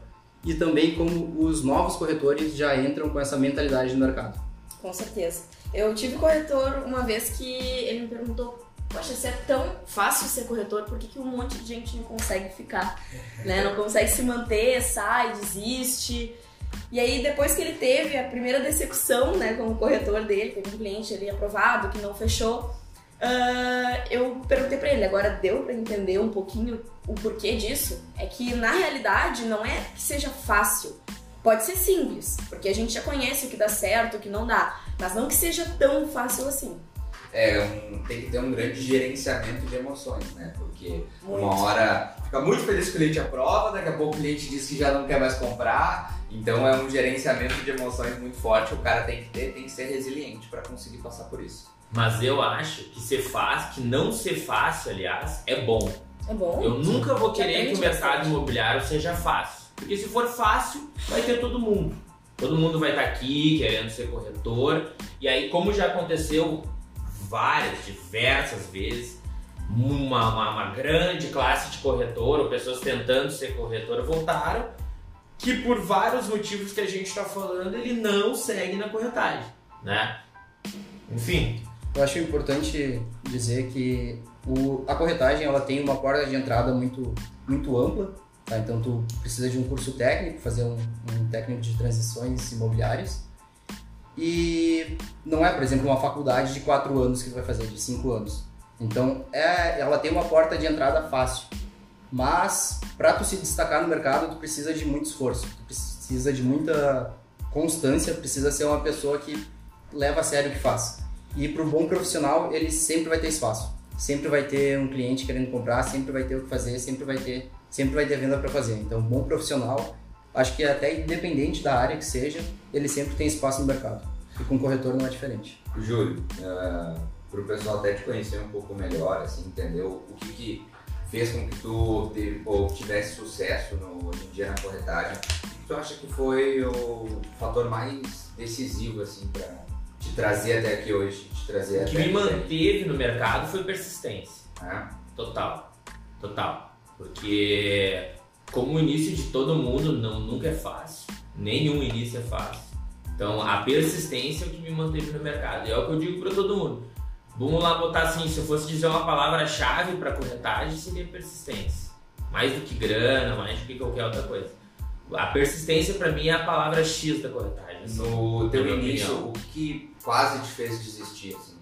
e também como os novos corretores já entram com essa mentalidade no mercado. Com certeza. Eu tive corretor uma vez que ele me perguntou, poxa, se é tão fácil ser corretor, por que, que um monte de gente não consegue ficar? né? Não consegue se manter, sai, desiste. E aí, depois que ele teve a primeira decepção né, como corretor dele, teve um cliente ali aprovado que não fechou, ah, eu perguntei pra ele, agora deu pra entender um pouquinho o porquê disso? É que na realidade não é que seja fácil. Pode ser simples, porque a gente já conhece o que dá certo, o que não dá, mas não que seja tão fácil assim. É, um- tem que ter um grande gerenciamento de emoções, né? Porque Muito. uma hora fica muito feliz que o cliente aprova, daqui a pouco o cliente diz que já não quer mais comprar. Então é um gerenciamento de emoções muito forte. O cara tem que ter, tem que ser resiliente para conseguir passar por isso. Mas eu acho que ser fácil, que não ser fácil, aliás, é bom. É bom? Eu nunca vou querer que o mercado imobiliário seja fácil. Porque se for fácil, vai ter todo mundo. Todo mundo vai estar aqui querendo ser corretor. E aí, como já aconteceu várias, diversas vezes, uma, uma, uma grande classe de corretor, ou pessoas tentando ser corretora, voltaram que por vários motivos que a gente está falando, ele não segue na corretagem, né? Enfim, Eu acho importante dizer que o- a corretagem ela tem uma porta de entrada muito, muito ampla, tá? então tu precisa de um curso técnico, fazer um, um técnico de transições imobiliárias e não é, por exemplo, uma faculdade de quatro anos que tu vai fazer, de cinco anos. Então é, ela tem uma porta de entrada fácil, mas para tu se destacar no mercado tu precisa de muito esforço, tu precisa de muita constância, precisa ser uma pessoa que leva a sério o que faz. E para o bom profissional, ele sempre vai ter espaço. Sempre vai ter um cliente querendo comprar, sempre vai ter o que fazer, sempre vai ter, sempre vai ter venda para fazer. Então, bom profissional, acho que até independente da área que seja, ele sempre tem espaço no mercado. E com corretor não é diferente. Júlio, para o pessoal até te conhecer um pouco melhor, assim, o que, que fez com que tu teve, ou tivesse sucesso no, hoje em dia na corretagem, tu acha que foi o fator mais decisivo assim para te trazer até aqui hoje, te trazer o que me aqui, manteve no mercado foi persistência. né? Total. Total. Porque como o início de todo mundo não, nunca é fácil. Nenhum início é fácil. Então a persistência é o que me manteve no mercado. E é o que eu digo para todo mundo. Vamos lá botar assim, se eu fosse dizer uma palavra-chave para corretagem, seria persistência. Mais do que grana, mais do que qualquer outra coisa. A persistência para mim é a palavra X da corretagem. assim, No teu início, opinião. o que quase te fez desistir? Assim?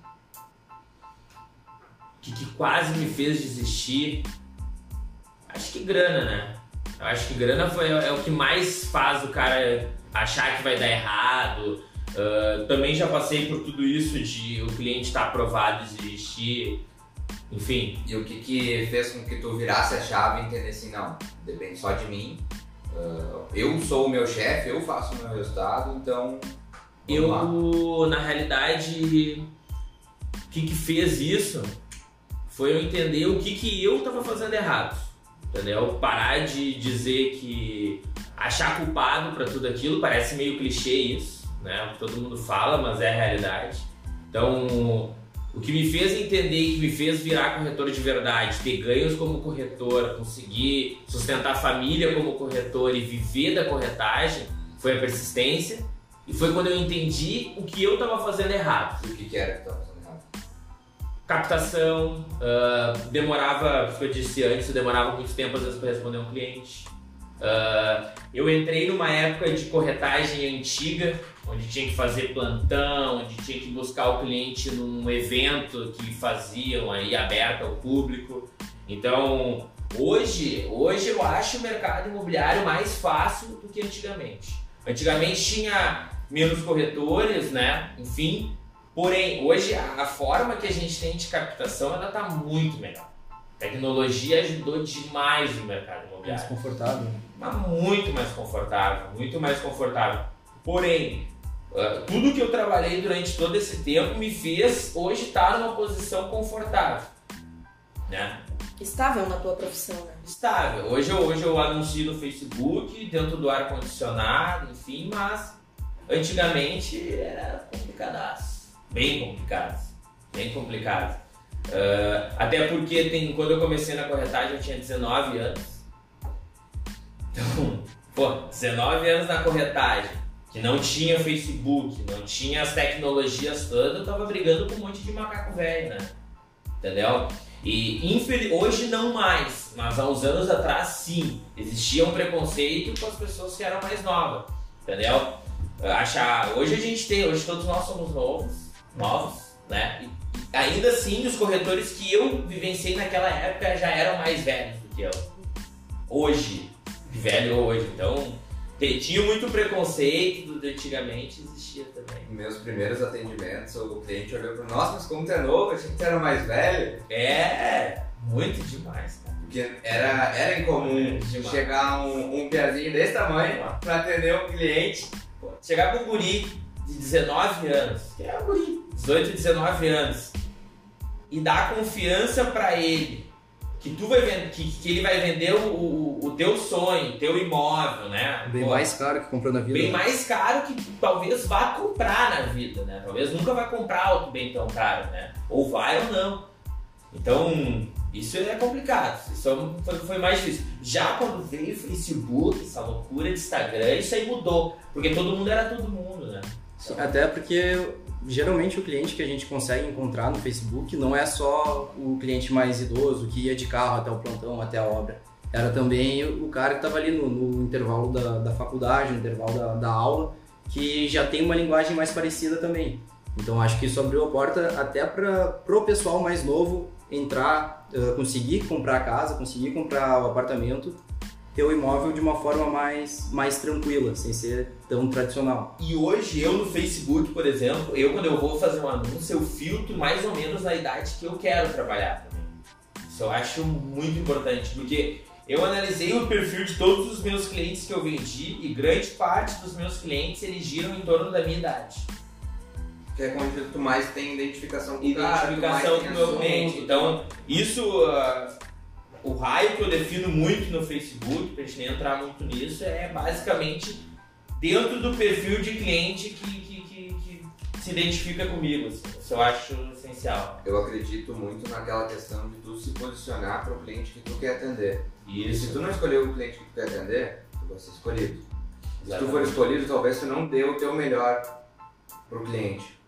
O que, que quase me fez desistir? Acho que grana, né? Eu acho que grana foi, é o que mais faz o cara achar que vai dar errado. Ah, também já passei por tudo isso de o cliente estar aprovado e desistir. Enfim, E o que, que fez com que tu virasse a chave e entendesse, não, depende só de mim. ah, eu sou o meu chefe, eu faço o meu resultado, então. Vamos lá. eu, na realidade, o que, que fez isso foi eu entender o que, que eu estava fazendo errado. Entendeu? Parar de dizer que achar culpado para tudo aquilo, parece meio clichê isso, né? Todo mundo fala, mas é a realidade. Então, o que me fez entender e que me fez virar corretor de verdade, ter ganhos como corretor, conseguir sustentar a família como corretor e viver da corretagem, foi a persistência. E foi quando eu entendi o que eu estava fazendo errado. E o que, que era que tu tava fazendo errado? Captação, ah, demorava, como eu disse antes, eu demorava muito tempo às vezes para responder um cliente. Ah, eu entrei numa época de corretagem antiga, onde tinha que fazer plantão, onde tinha que buscar o cliente num evento que faziam aí aberto ao público. Então, hoje, hoje eu acho o mercado imobiliário mais fácil do que antigamente. Antigamente tinha menos corretores, né? Enfim, porém, hoje a, forma que a gente tem de captação ela tá muito melhor. A tecnologia ajudou demais o mercado Mais imobiliário confortável. mas muito mais confortável, muito mais confortável. Porém, ah, tudo que eu trabalhei durante todo esse tempo me fez hoje estar numa posição confortável, né? Estável na tua profissão, né? Estável. Hoje eu, hoje eu anuncio no Facebook, dentro do ar condicionado, enfim, mas antigamente era complicadaço, bem complicado, bem complicado. Ah, até porque tem, quando eu comecei na corretagem eu tinha 19 anos. Então, pô, 19 anos na corretagem, que não tinha Facebook, não tinha as tecnologias todas, eu tava brigando com um monte de macaco velho, né? Entendeu? E hoje não mais, mas há uns anos atrás sim, existia um preconceito com as pessoas que eram mais novas, entendeu? Achar, hoje a gente tem, hoje todos nós somos novos, novos, né? E ainda assim, os corretores que eu vivenciei naquela época já eram mais velhos do que eu. Hoje, velho hoje, então tinha muito preconceito do antigamente, existia também. Meus primeiros atendimentos, o cliente olhou para nossa, mas como tu é novo, achei que tu era mais velho. É, muito demais, cara. Porque era, era incomum Demais. chegar um, um piazinho desse tamanho para atender um cliente. Chegar com um guri de 19 anos, que é um guri, 18, 19 anos, e dar confiança pra ele que tu vai vender, que, que ele vai vender o, o, o teu sonho, o teu imóvel, né? Bem Pô, mais caro que comprou na vida. bem mais caro que talvez vá comprar na vida, né? Talvez nunca vai comprar outro bem tão caro, né? Ou vai ou não. Então, isso é complicado. Isso é foi mais difícil. Já quando veio o Facebook, essa loucura de Instagram, isso aí mudou. Porque todo mundo era todo mundo, né? Sim, até porque geralmente o cliente que a gente consegue encontrar no Facebook não é só o cliente mais idoso que ia de carro até o plantão, até a obra. Era também o cara que estava ali no, no intervalo da, da faculdade, no intervalo da, da aula, que já tem uma linguagem mais parecida também. Então acho que isso abriu a porta até para o pessoal mais novo entrar, eh, conseguir comprar a casa, conseguir comprar o apartamento, ter o imóvel de uma forma mais, mais tranquila, sem ser tão tradicional. E hoje eu no Facebook, por exemplo, eu quando eu vou fazer um anúncio, eu filtro mais ou menos na idade que eu quero trabalhar também. Isso eu acho muito importante, porque eu analisei o perfil de todos os meus clientes que eu vendi e grande parte dos meus clientes eles giram em torno da minha idade. Que é onde tu mais tem identificação com o Identificação com o meu cliente. Então, isso, ah, o raio que eu defino muito no Facebook, pra gente nem entrar muito nisso, é basicamente dentro do perfil de cliente que, que, que- que se identifica comigo. assim. Isso eu acho essencial. Eu acredito muito naquela questão de tu se posicionar para o cliente que tu quer atender. E Isso. se tu não escolher o cliente que tu quer atender, tu vai ser escolhido. Se tu Exatamente. for escolhido, talvez tu não dê o teu melhor pro cliente.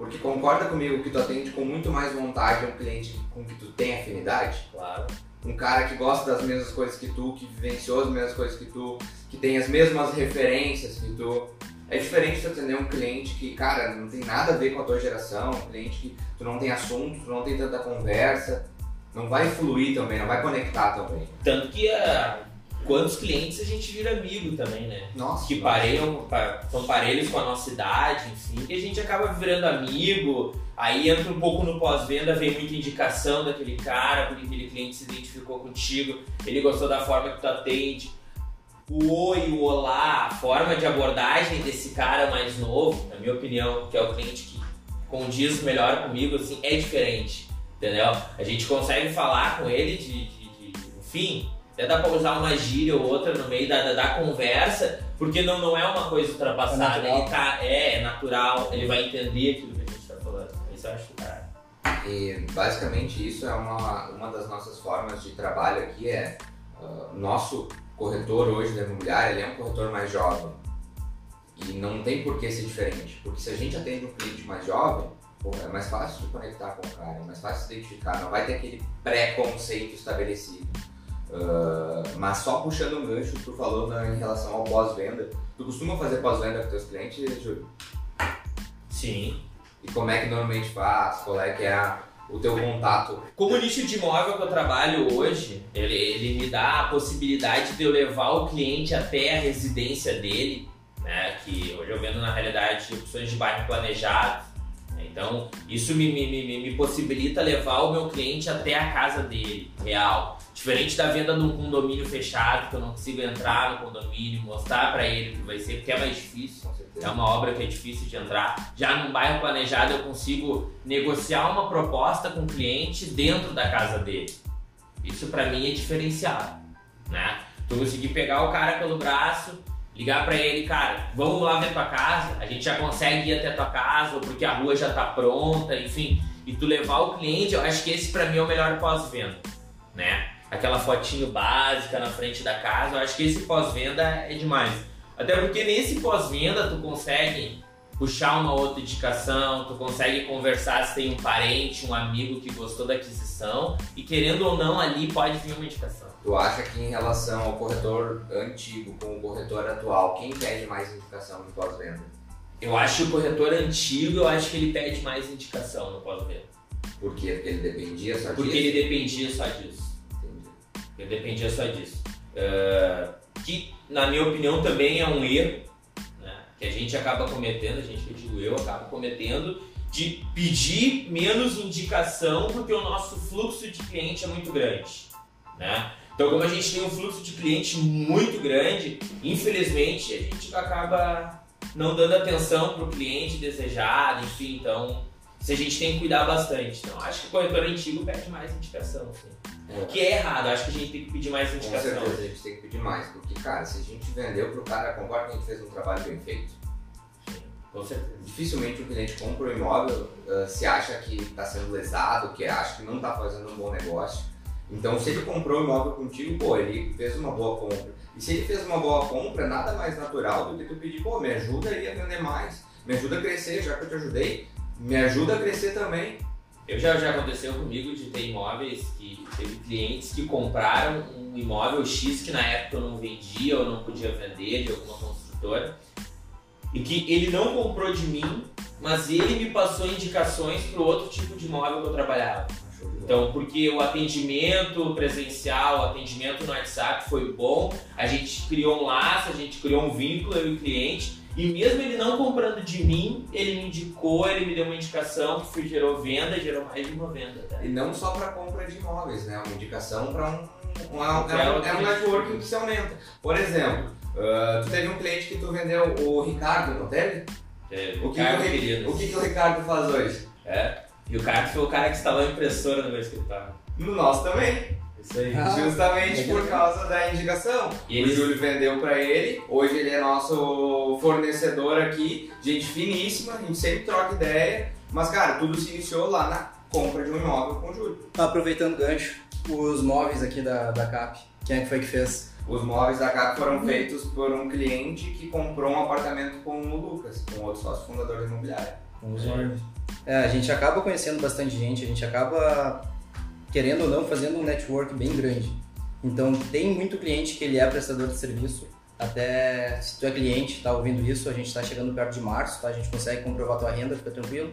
Porque concorda comigo que tu atende com muito mais vontade um cliente com que tu tem afinidade? Claro. Um cara que gosta das mesmas coisas que tu, que vivenciou as mesmas coisas que tu, que tem as mesmas referências que tu. É diferente tu atender um cliente que, cara, não tem nada a ver com a tua geração, um cliente que tu não tem assunto, tu não tem tanta conversa, não vai fluir também, não vai conectar também. Tanto que ah, quantos clientes a gente vira amigo também, né? Nossa. que pareiam, pa- são parelhos com a nossa idade, enfim, que a gente acaba virando amigo, aí entra um pouco no pós-venda, vem muita indicação daquele cara, porque aquele cliente se identificou contigo, ele gostou da forma que tu atende, o oi, o olá, a forma de abordagem desse cara mais novo, na minha opinião, que é o cliente que condiz melhor comigo, assim, é diferente, entendeu? A gente consegue falar com ele de, de, de enfim, até dá pra usar uma gíria ou outra no meio da, da, da conversa, porque não, não é uma coisa ultrapassada, É natural. ele tá, é, é natural, ele vai entender aquilo que a gente tá falando. Isso eu acho que cara. E basicamente isso é uma, uma das nossas formas de trabalho aqui, é ah, nosso corretor hoje da imobiliária, ele é um corretor mais jovem. E não tem por que ser diferente, porque se a gente atende um cliente mais jovem, pô, é mais fácil de conectar com o cara, é mais fácil de identificar, não vai ter aquele preconceito estabelecido. Ah, mas só puxando um gancho que tu falou na- em relação ao pós-venda, tu costuma fazer pós-venda com teus clientes, Júlio? Sim. E como é que normalmente faz? Qual é que é a- o teu contato Como o nicho de imóvel que eu trabalho hoje, ele, ele me dá a possibilidade de eu levar o cliente até a residência dele, né? Que hoje eu vendo na realidade opções de bairro planejado. né, Então, isso me, me, me, me possibilita levar o meu cliente até a casa dele, real. Diferente da venda de um condomínio fechado, que eu não consigo entrar no condomínio, mostrar para ele o que vai ser, porque é mais difícil. É uma obra que é difícil de entrar. Já num bairro planejado eu consigo negociar uma proposta com o cliente dentro da casa dele. Isso pra mim é diferenciado, né? Tu conseguir pegar o cara pelo braço, ligar pra ele, cara, vamos lá ver tua casa, a gente já consegue ir até tua casa, ou porque a rua já tá pronta, enfim. E tu levar o cliente, eu acho que esse pra mim é o melhor pós-venda, né? Aquela fotinho básica na frente da casa, eu acho que esse pós-venda é demais. Até porque nesse pós-venda tu consegue puxar uma outra indicação, tu consegue conversar se tem um parente, um amigo que gostou da aquisição e querendo ou não ali pode vir uma indicação. Tu acha que em relação ao corretor antigo com o corretor atual, quem pede mais indicação de pós-venda? Eu acho que o corretor antigo, eu acho que ele pede mais indicação no pós-venda. Por quê? Porque ele dependia só Porque disso? ele dependia só disso. Ele dependia só disso. É, que, na minha opinião, também é um erro né, que a gente acaba cometendo, a gente eu digo eu, acaba cometendo, de pedir menos indicação porque o nosso fluxo de cliente é muito grande. Né? Então, como a gente tem um fluxo de cliente muito grande, infelizmente a gente acaba não dando atenção para o cliente desejado, enfim, então se a gente tem que cuidar bastante. Então, acho que o corretor antigo pede mais indicação. Assim. É. Que é errado, acho que a gente tem que pedir mais Com indicação. certeza a gente tem que pedir mais, porque, cara, se a gente vendeu pro cara, concorda que a gente fez um trabalho bem feito. Com certeza. Dificilmente o cliente compra o imóvel, ah, se acha que está sendo lesado, que acha que não está fazendo um bom negócio. Então, se ele comprou o imóvel contigo, pô, ele fez uma boa compra. E se ele fez uma boa compra, nada mais natural do que tu pedir, pô, me ajuda aí a vender mais, me ajuda a crescer, já que eu te ajudei, me ajuda a crescer também. Eu já, já aconteceu comigo de ter imóveis que teve clientes que compraram um imóvel X que na época eu não vendia ou não podia vender de alguma construtora e que ele não comprou de mim, mas ele me passou indicações para outro tipo de imóvel que eu trabalhava. Então, porque o atendimento presencial, o atendimento no WhatsApp foi bom, a gente criou um laço, a gente criou um vínculo eu e o cliente, e mesmo ele não comprando de mim, ele me indicou, ele me deu uma indicação que gerou venda, gerou mais de uma venda. Tá? E não só para compra de imóveis, né? Uma indicação para um, uma- é, um, é um networking que se aumenta. Por exemplo, ah, tu teve um cliente que tu vendeu o Ricardo, não teve? É, O que, Ricardo que, o, o que, que o Ricardo faz hoje? É. E o cara foi o cara que instalou a impressora no meu escritório. No nosso também. Isso aí. Ah, Justamente por causa da indicação. E O Júlio vendeu para ele, hoje ele é nosso fornecedor aqui, gente finíssima, a gente sempre troca ideia, mas cara, tudo se iniciou lá na compra de um imóvel com o Júlio. Aproveitando o gancho, os móveis aqui da, da CAP, quem é que foi que fez? Os móveis da CAP foram feitos por um cliente que comprou um apartamento com o Lucas, com outro sócio fundador da imobiliária. É, a gente acaba conhecendo bastante gente, a gente acaba, querendo ou não, fazendo um network bem grande. Então, tem muito cliente que ele é prestador de serviço. Até se tu é cliente, está ouvindo isso, a gente está chegando perto de março, tá? A gente consegue comprovar tua renda, fica tranquilo.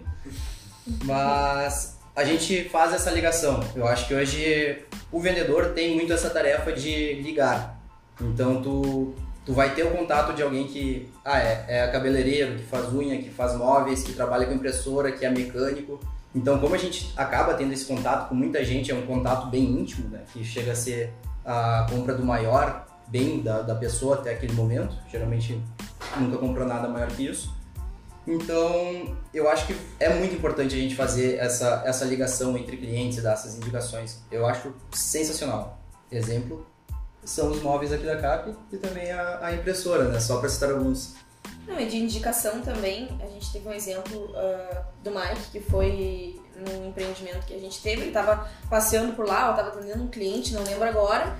Mas a gente faz essa ligação. Eu acho que hoje o vendedor tem muito essa tarefa de ligar. Então, tu, tu vai ter o contato de alguém que ah, é, é cabeleireiro, que faz unha, que faz móveis, que trabalha com impressora, que é mecânico. Então, como a gente acaba tendo esse contato com muita gente, é um contato bem íntimo, né? Que chega a ser a compra do maior bem da, da pessoa até aquele momento. Geralmente nunca comprou nada maior que isso. Então, eu acho que é muito importante a gente fazer essa, essa ligação entre clientes e dar essas indicações. Eu acho sensacional. Exemplo são os móveis aqui da CAP e também a, a impressora, né? Só para citar alguns. Não, e de indicação também, a gente teve um exemplo uh, do Mike, que foi num empreendimento que a gente teve, ele estava passeando por lá, ou estava atendendo um cliente, não lembro agora,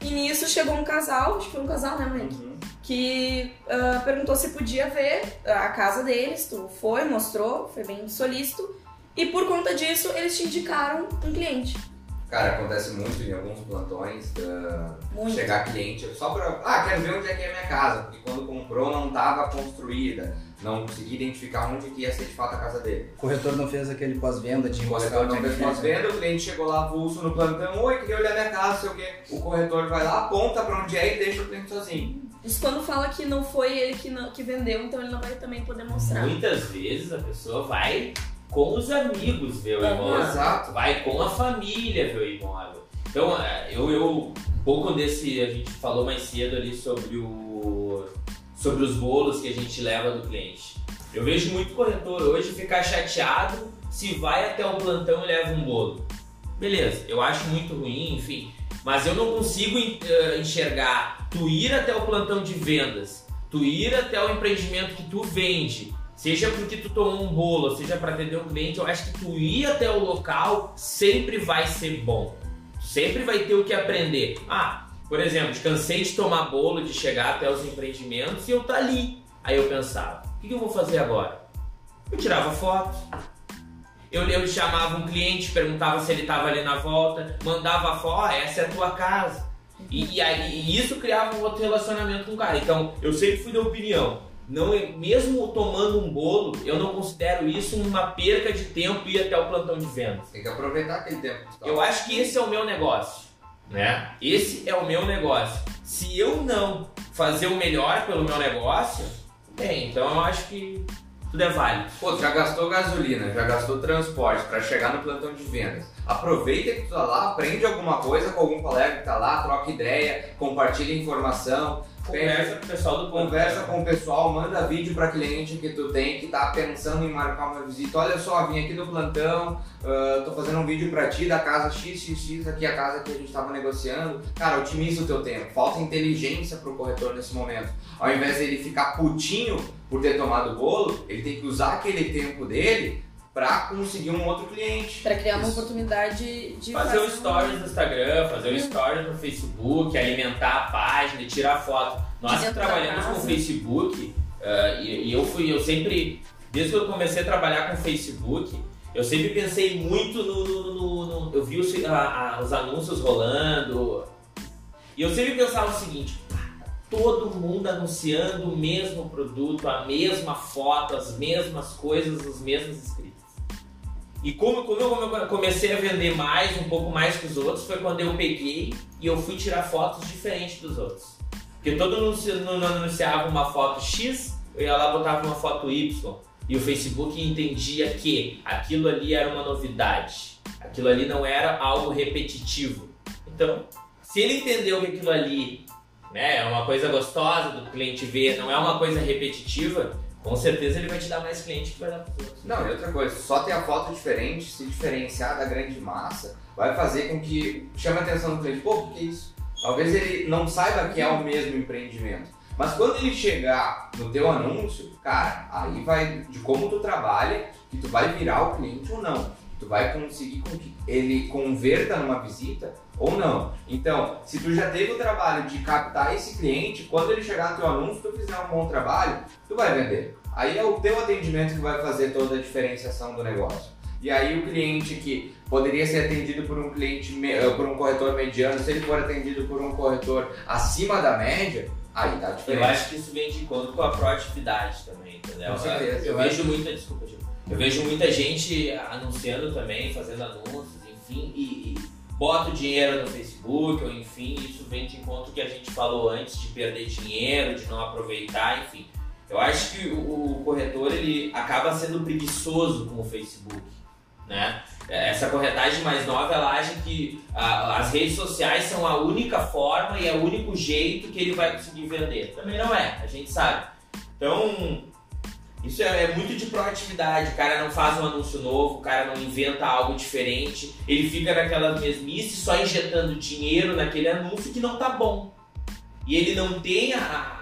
e nisso chegou um casal, acho que foi um casal, né, Mike? Uhum. Que uh, perguntou se podia ver a casa deles, tu foi, mostrou, foi bem solícito, e por conta disso eles te indicaram um cliente. Cara, acontece muito em alguns plantões uh, chegar cliente só pra. Ah, quero ver onde é que é a minha casa, porque quando comprou não estava construída, não consegui identificar onde que ia ser de fato a casa dele. O corretor não fez aquele pós-venda de O corretor não fez pós-venda, o cliente chegou lá avulso no plantão, oi, queria olhar minha casa, sei o quê. O corretor vai lá, aponta pra onde é e deixa o cliente sozinho. Isso quando fala que não foi ele que, não, que vendeu, então ele não vai também poder mostrar. Muitas vezes a pessoa vai com os amigos ver o imóvel. Exato. Vai com a família ver o imóvel. Então, é, eu, eu, um pouco desse, a gente falou mais cedo ali sobre o sobre os bolos que a gente leva do cliente. Eu vejo muito corretor hoje ficar chateado se vai até o plantão e leva um bolo. Beleza, eu acho muito ruim, enfim, mas eu não consigo eh, enxergar tu ir até o plantão de vendas, tu ir até o empreendimento que tu vende Seja porque tu tomou um bolo, seja para atender um cliente, eu acho que tu ir até o local sempre vai ser bom. Sempre vai ter o que aprender. Ah, por exemplo, cansei de tomar bolo, de chegar até os empreendimentos e eu tá ali. Aí eu pensava, o que eu vou fazer agora? Eu tirava foto, eu, eu chamava um cliente, perguntava se ele estava ali na volta, mandava foto, essa é a tua casa. E, e, e isso criava um outro relacionamento com o cara. Então, eu sempre fui da opinião não é, mesmo tomando um bolo, eu não considero isso uma perca de tempo ir até o plantão de vendas. Tem que aproveitar aquele tempo. Eu acho que esse é o meu negócio, né? Esse é o meu negócio. Se eu não fazer o melhor pelo meu negócio, bem, então eu acho que tudo é válido. Pô, já gastou gasolina, já gastou transporte para chegar no plantão de vendas. Aproveita que tu tá lá, aprende alguma coisa com algum colega que tá lá, troca ideia, compartilha informação. Conversa com o pessoal do ponto. Conversa com o pessoal, manda vídeo para cliente que tu tem que tá pensando em marcar uma visita. Olha só, vim aqui no plantão, uh, tô fazendo um vídeo para ti da casa XXX, aqui a casa que a gente tava negociando. Cara, otimiza o teu tempo. Falta inteligência pro corretor nesse momento. Ao invés dele ficar putinho por ter tomado o bolo, ele tem que usar aquele tempo dele para conseguir um outro cliente. Para criar uma Isso. oportunidade de fazer, fazer um stories no Instagram, fazer um stories no Facebook, alimentar a página, tirar foto. Nós que trabalhamos com o Facebook uh, e, e, eu fui, eu sempre, desde que eu comecei a trabalhar com o Facebook, eu sempre pensei muito no, no, no, no eu vi os, a, a, os anúncios rolando e eu sempre pensava o seguinte, todo mundo anunciando o mesmo produto, a mesma foto, as mesmas coisas, os mesmos inscritos. E como, eu comecei a vender mais, um pouco mais que os outros, foi quando eu peguei e eu fui tirar fotos diferentes dos outros. Porque todo mundo anunciava uma foto X, eu ia lá botava uma foto Y. E o Facebook entendia que aquilo ali era uma novidade. Aquilo ali não era algo repetitivo. Então, se ele entendeu que aquilo ali né, é uma coisa gostosa do cliente ver, não é uma coisa repetitiva, com certeza ele vai te dar mais cliente que vai dar para outros. Não, e outra coisa, só ter a foto diferente, se diferenciar da grande massa, vai fazer com que chame a atenção do cliente. Pô, o que é isso? Talvez ele não saiba que é o mesmo empreendimento. Mas quando ele chegar no teu anúncio, cara, aí vai de como tu trabalha, que tu vai virar o cliente ou não. tu vai conseguir com que ele converta numa visita ou não. Então, se tu já teve o trabalho de captar esse cliente, quando ele chegar no teu anúncio, tu fizer um bom trabalho, tu vai vender. Aí é o teu atendimento que vai fazer toda a diferenciação do negócio. E aí o cliente que poderia ser atendido por um cliente eh, por um corretor mediano, se ele for atendido por um corretor acima da média, aí dá diferença. Eu acho que isso vem de encontro com a proatividade também, entendeu? Com certeza. Eu, eu vejo muita, desculpa, Gil. eu vejo muita gente anunciando também, fazendo anúncios, enfim, e, e bota o dinheiro no Facebook, ou enfim, isso vem de encontro que a gente falou antes de perder dinheiro, de não aproveitar, enfim. Eu acho que o, corretor ele acaba sendo preguiçoso com o Facebook né? Essa corretagem mais nova, ela acha que a, as redes sociais são a única forma e é o único jeito que ele vai conseguir vender. Também não é, a gente sabe. Então, isso é, é, muito de proatividade. O cara não faz um anúncio novo, o cara não inventa algo diferente. Ele fica naquela mesmice só injetando dinheiro naquele anúncio que não tá bom. E ele não tem a.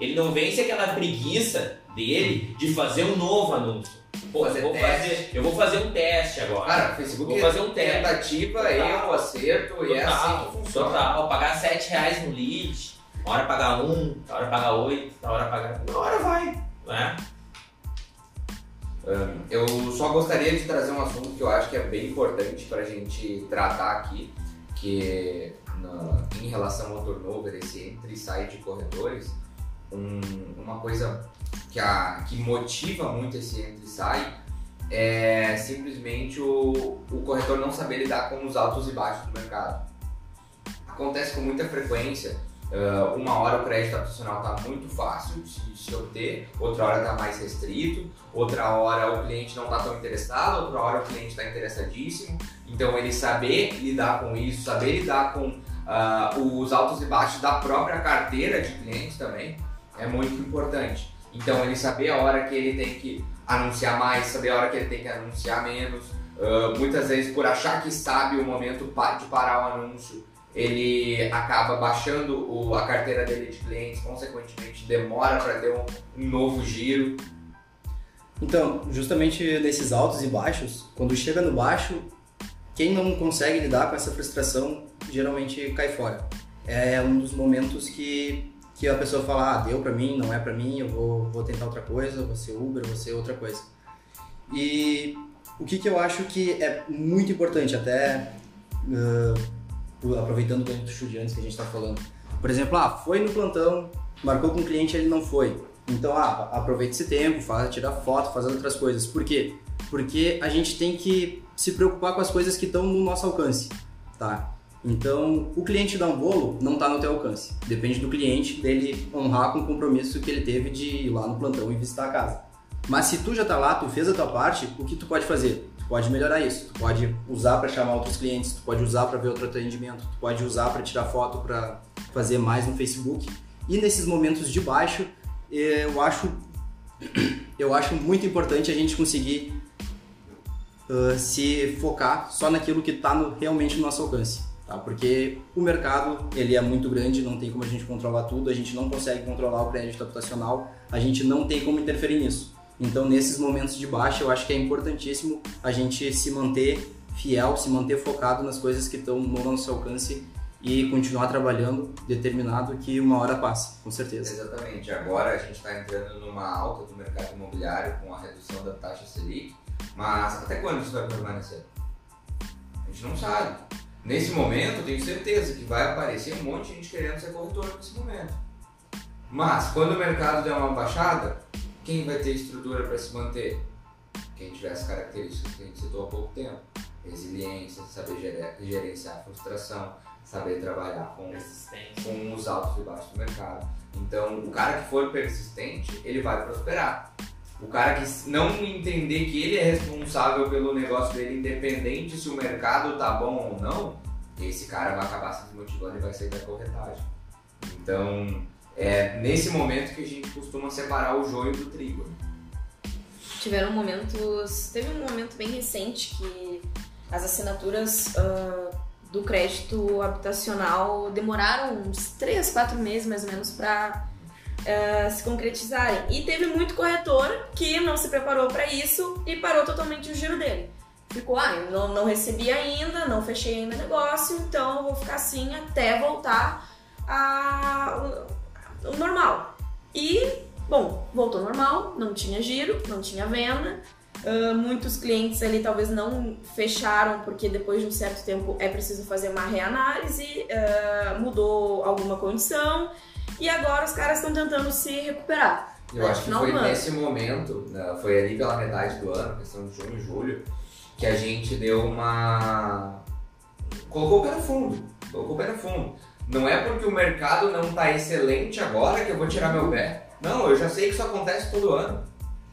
Ele não vence aquela preguiça dele de fazer um novo anúncio. Pô, fazer vou fazer, eu vou fazer um teste agora. Cara, Facebook vou fazer um teste. Tentativa, erro, acerto total, e é assim que funciona. Total, pagar 7 reais no lead, uma hora pagar 1, um, uma hora pagar 8, uma hora pagar. Uma hora vai, né? Um, eu só gostaria de trazer um assunto que eu acho que é bem importante para a gente tratar aqui, que na, em relação ao turnover, esse entre e sai de corredores, um, uma coisa que, a, que motiva muito esse entra e sai é simplesmente o, o corretor não saber lidar com os altos e baixos do mercado. Acontece com muita frequência. Uh, uma hora o crédito habitacional está muito fácil de se obter, outra hora está mais restrito, outra hora o cliente não está tão interessado, outra hora o cliente está interessadíssimo. Então ele saber lidar com isso, saber lidar com uh, os altos e baixos da própria carteira de clientes também é muito importante. Então ele saber a hora que ele tem que anunciar mais, saber a hora que ele tem que anunciar menos. Uh, muitas vezes por achar que sabe o momento de parar o anúncio, ele acaba baixando o, a carteira dele de clientes, consequentemente demora para ter um, um novo giro. Então, justamente nesses altos e baixos, quando chega no baixo, quem não consegue lidar com essa frustração geralmente cai fora. É um dos momentos que que a pessoa fala, ah, deu pra mim, não é pra mim, eu vou, vou tentar outra coisa, vou ser Uber, vou ser outra coisa. E o que, que eu acho que é muito importante, até uh, aproveitando o ganho dos estudiantes que a gente está falando. Por exemplo, ah, foi no plantão, marcou com o cliente ele não foi. Então, ah, aproveita esse tempo, faz, tira foto, faz outras coisas. Por quê? Porque a gente tem que se preocupar com as coisas que estão no nosso alcance, tá? Então, o cliente dar um bolo não está no teu alcance. Depende do cliente, dele honrar com o compromisso que ele teve de ir lá no plantão e visitar a casa. Mas se tu já está lá, tu fez a tua parte, o que tu pode fazer? Tu pode melhorar isso. Tu pode usar para chamar outros clientes, tu pode usar para ver outro atendimento, tu pode usar para tirar foto, para fazer mais no Facebook. E nesses momentos de baixo, eu acho eu acho muito importante a gente conseguir uh, se focar só naquilo que está no, realmente no nosso alcance tá? Porque o mercado ele é muito grande, não tem como a gente controlar tudo, a gente não consegue controlar o crédito habitacional, a gente não tem como interferir nisso. Então, nesses momentos de baixa, eu acho que é importantíssimo a gente se manter fiel, se manter focado nas coisas que estão no nosso alcance e continuar trabalhando determinado que uma hora passa, com certeza. Exatamente. Agora a gente está entrando numa alta do mercado imobiliário com a redução da taxa Selic, mas até quando isso vai permanecer? A gente não sabe. Nesse momento, eu tenho certeza que vai aparecer um monte de gente querendo ser corretor nesse momento. Mas, quando o mercado der uma baixada, quem vai ter estrutura para se manter? Quem tiver as características que a gente citou há pouco tempo. Resiliência, saber gerenciar a frustração, saber trabalhar com, com os altos e baixos do mercado. Então, o cara que for persistente, ele vai prosperar. O cara que não entender que ele é responsável pelo negócio dele, independente se o mercado tá bom ou não, esse cara vai acabar se desmotivando e vai sair da corretagem. Então, é nesse momento que a gente costuma separar o joio do trigo. Tiveram momentos. Teve um momento bem recente que as assinaturas uh, do crédito habitacional demoraram uns 3, 4 meses mais ou menos para uh, se concretizarem. E teve muito corretor que não se preparou para isso e parou totalmente o giro dele. ficou, ah, eu não, não recebi ainda, não fechei ainda negócio, então eu vou ficar assim até voltar a, o normal. E, bom, voltou normal, não tinha giro, não tinha venda. Uh, muitos clientes ali talvez não fecharam porque depois de um certo tempo é preciso fazer uma reanálise, uh, mudou alguma condição e agora os caras estão tentando se recuperar. Eu acho que foi nesse momento, né, foi ali pela metade do ano, questão de junho e julho, que a gente deu uma. colocou o pé no fundo. Colocou o pé no fundo. Não é porque o mercado não está excelente agora que eu vou tirar meu pé. Não, eu já sei que isso acontece todo ano.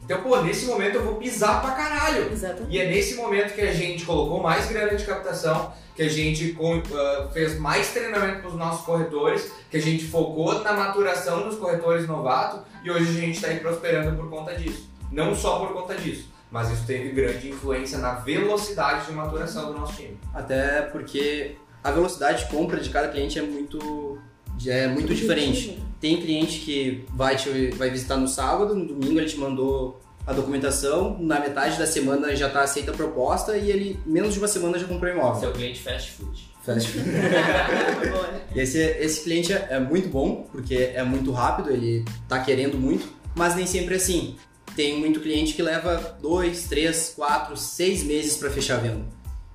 Então, pô, nesse momento eu vou pisar pra caralho. Exatamente. E é nesse momento que a gente colocou mais grana de captação, que a gente uh, fez mais treinamento para os nossos corretores, que a gente focou na maturação dos corretores novatos e hoje a gente está aí prosperando por conta disso. Não só por conta disso, mas isso teve grande influência na velocidade de maturação do nosso time. Até porque a velocidade de compra de cada cliente é muito é muito diferente. Tem cliente que vai te vai visitar no sábado, no domingo ele te mandou a documentação, na metade da semana já está aceita a proposta e ele, menos de uma semana, já comprou imóvel. Seu cliente fast food. Fast food. e esse, esse cliente é, é muito bom, porque é muito rápido, ele está querendo muito, mas nem sempre é assim. Tem muito cliente que leva dois, três, quatro, seis meses para fechar a venda.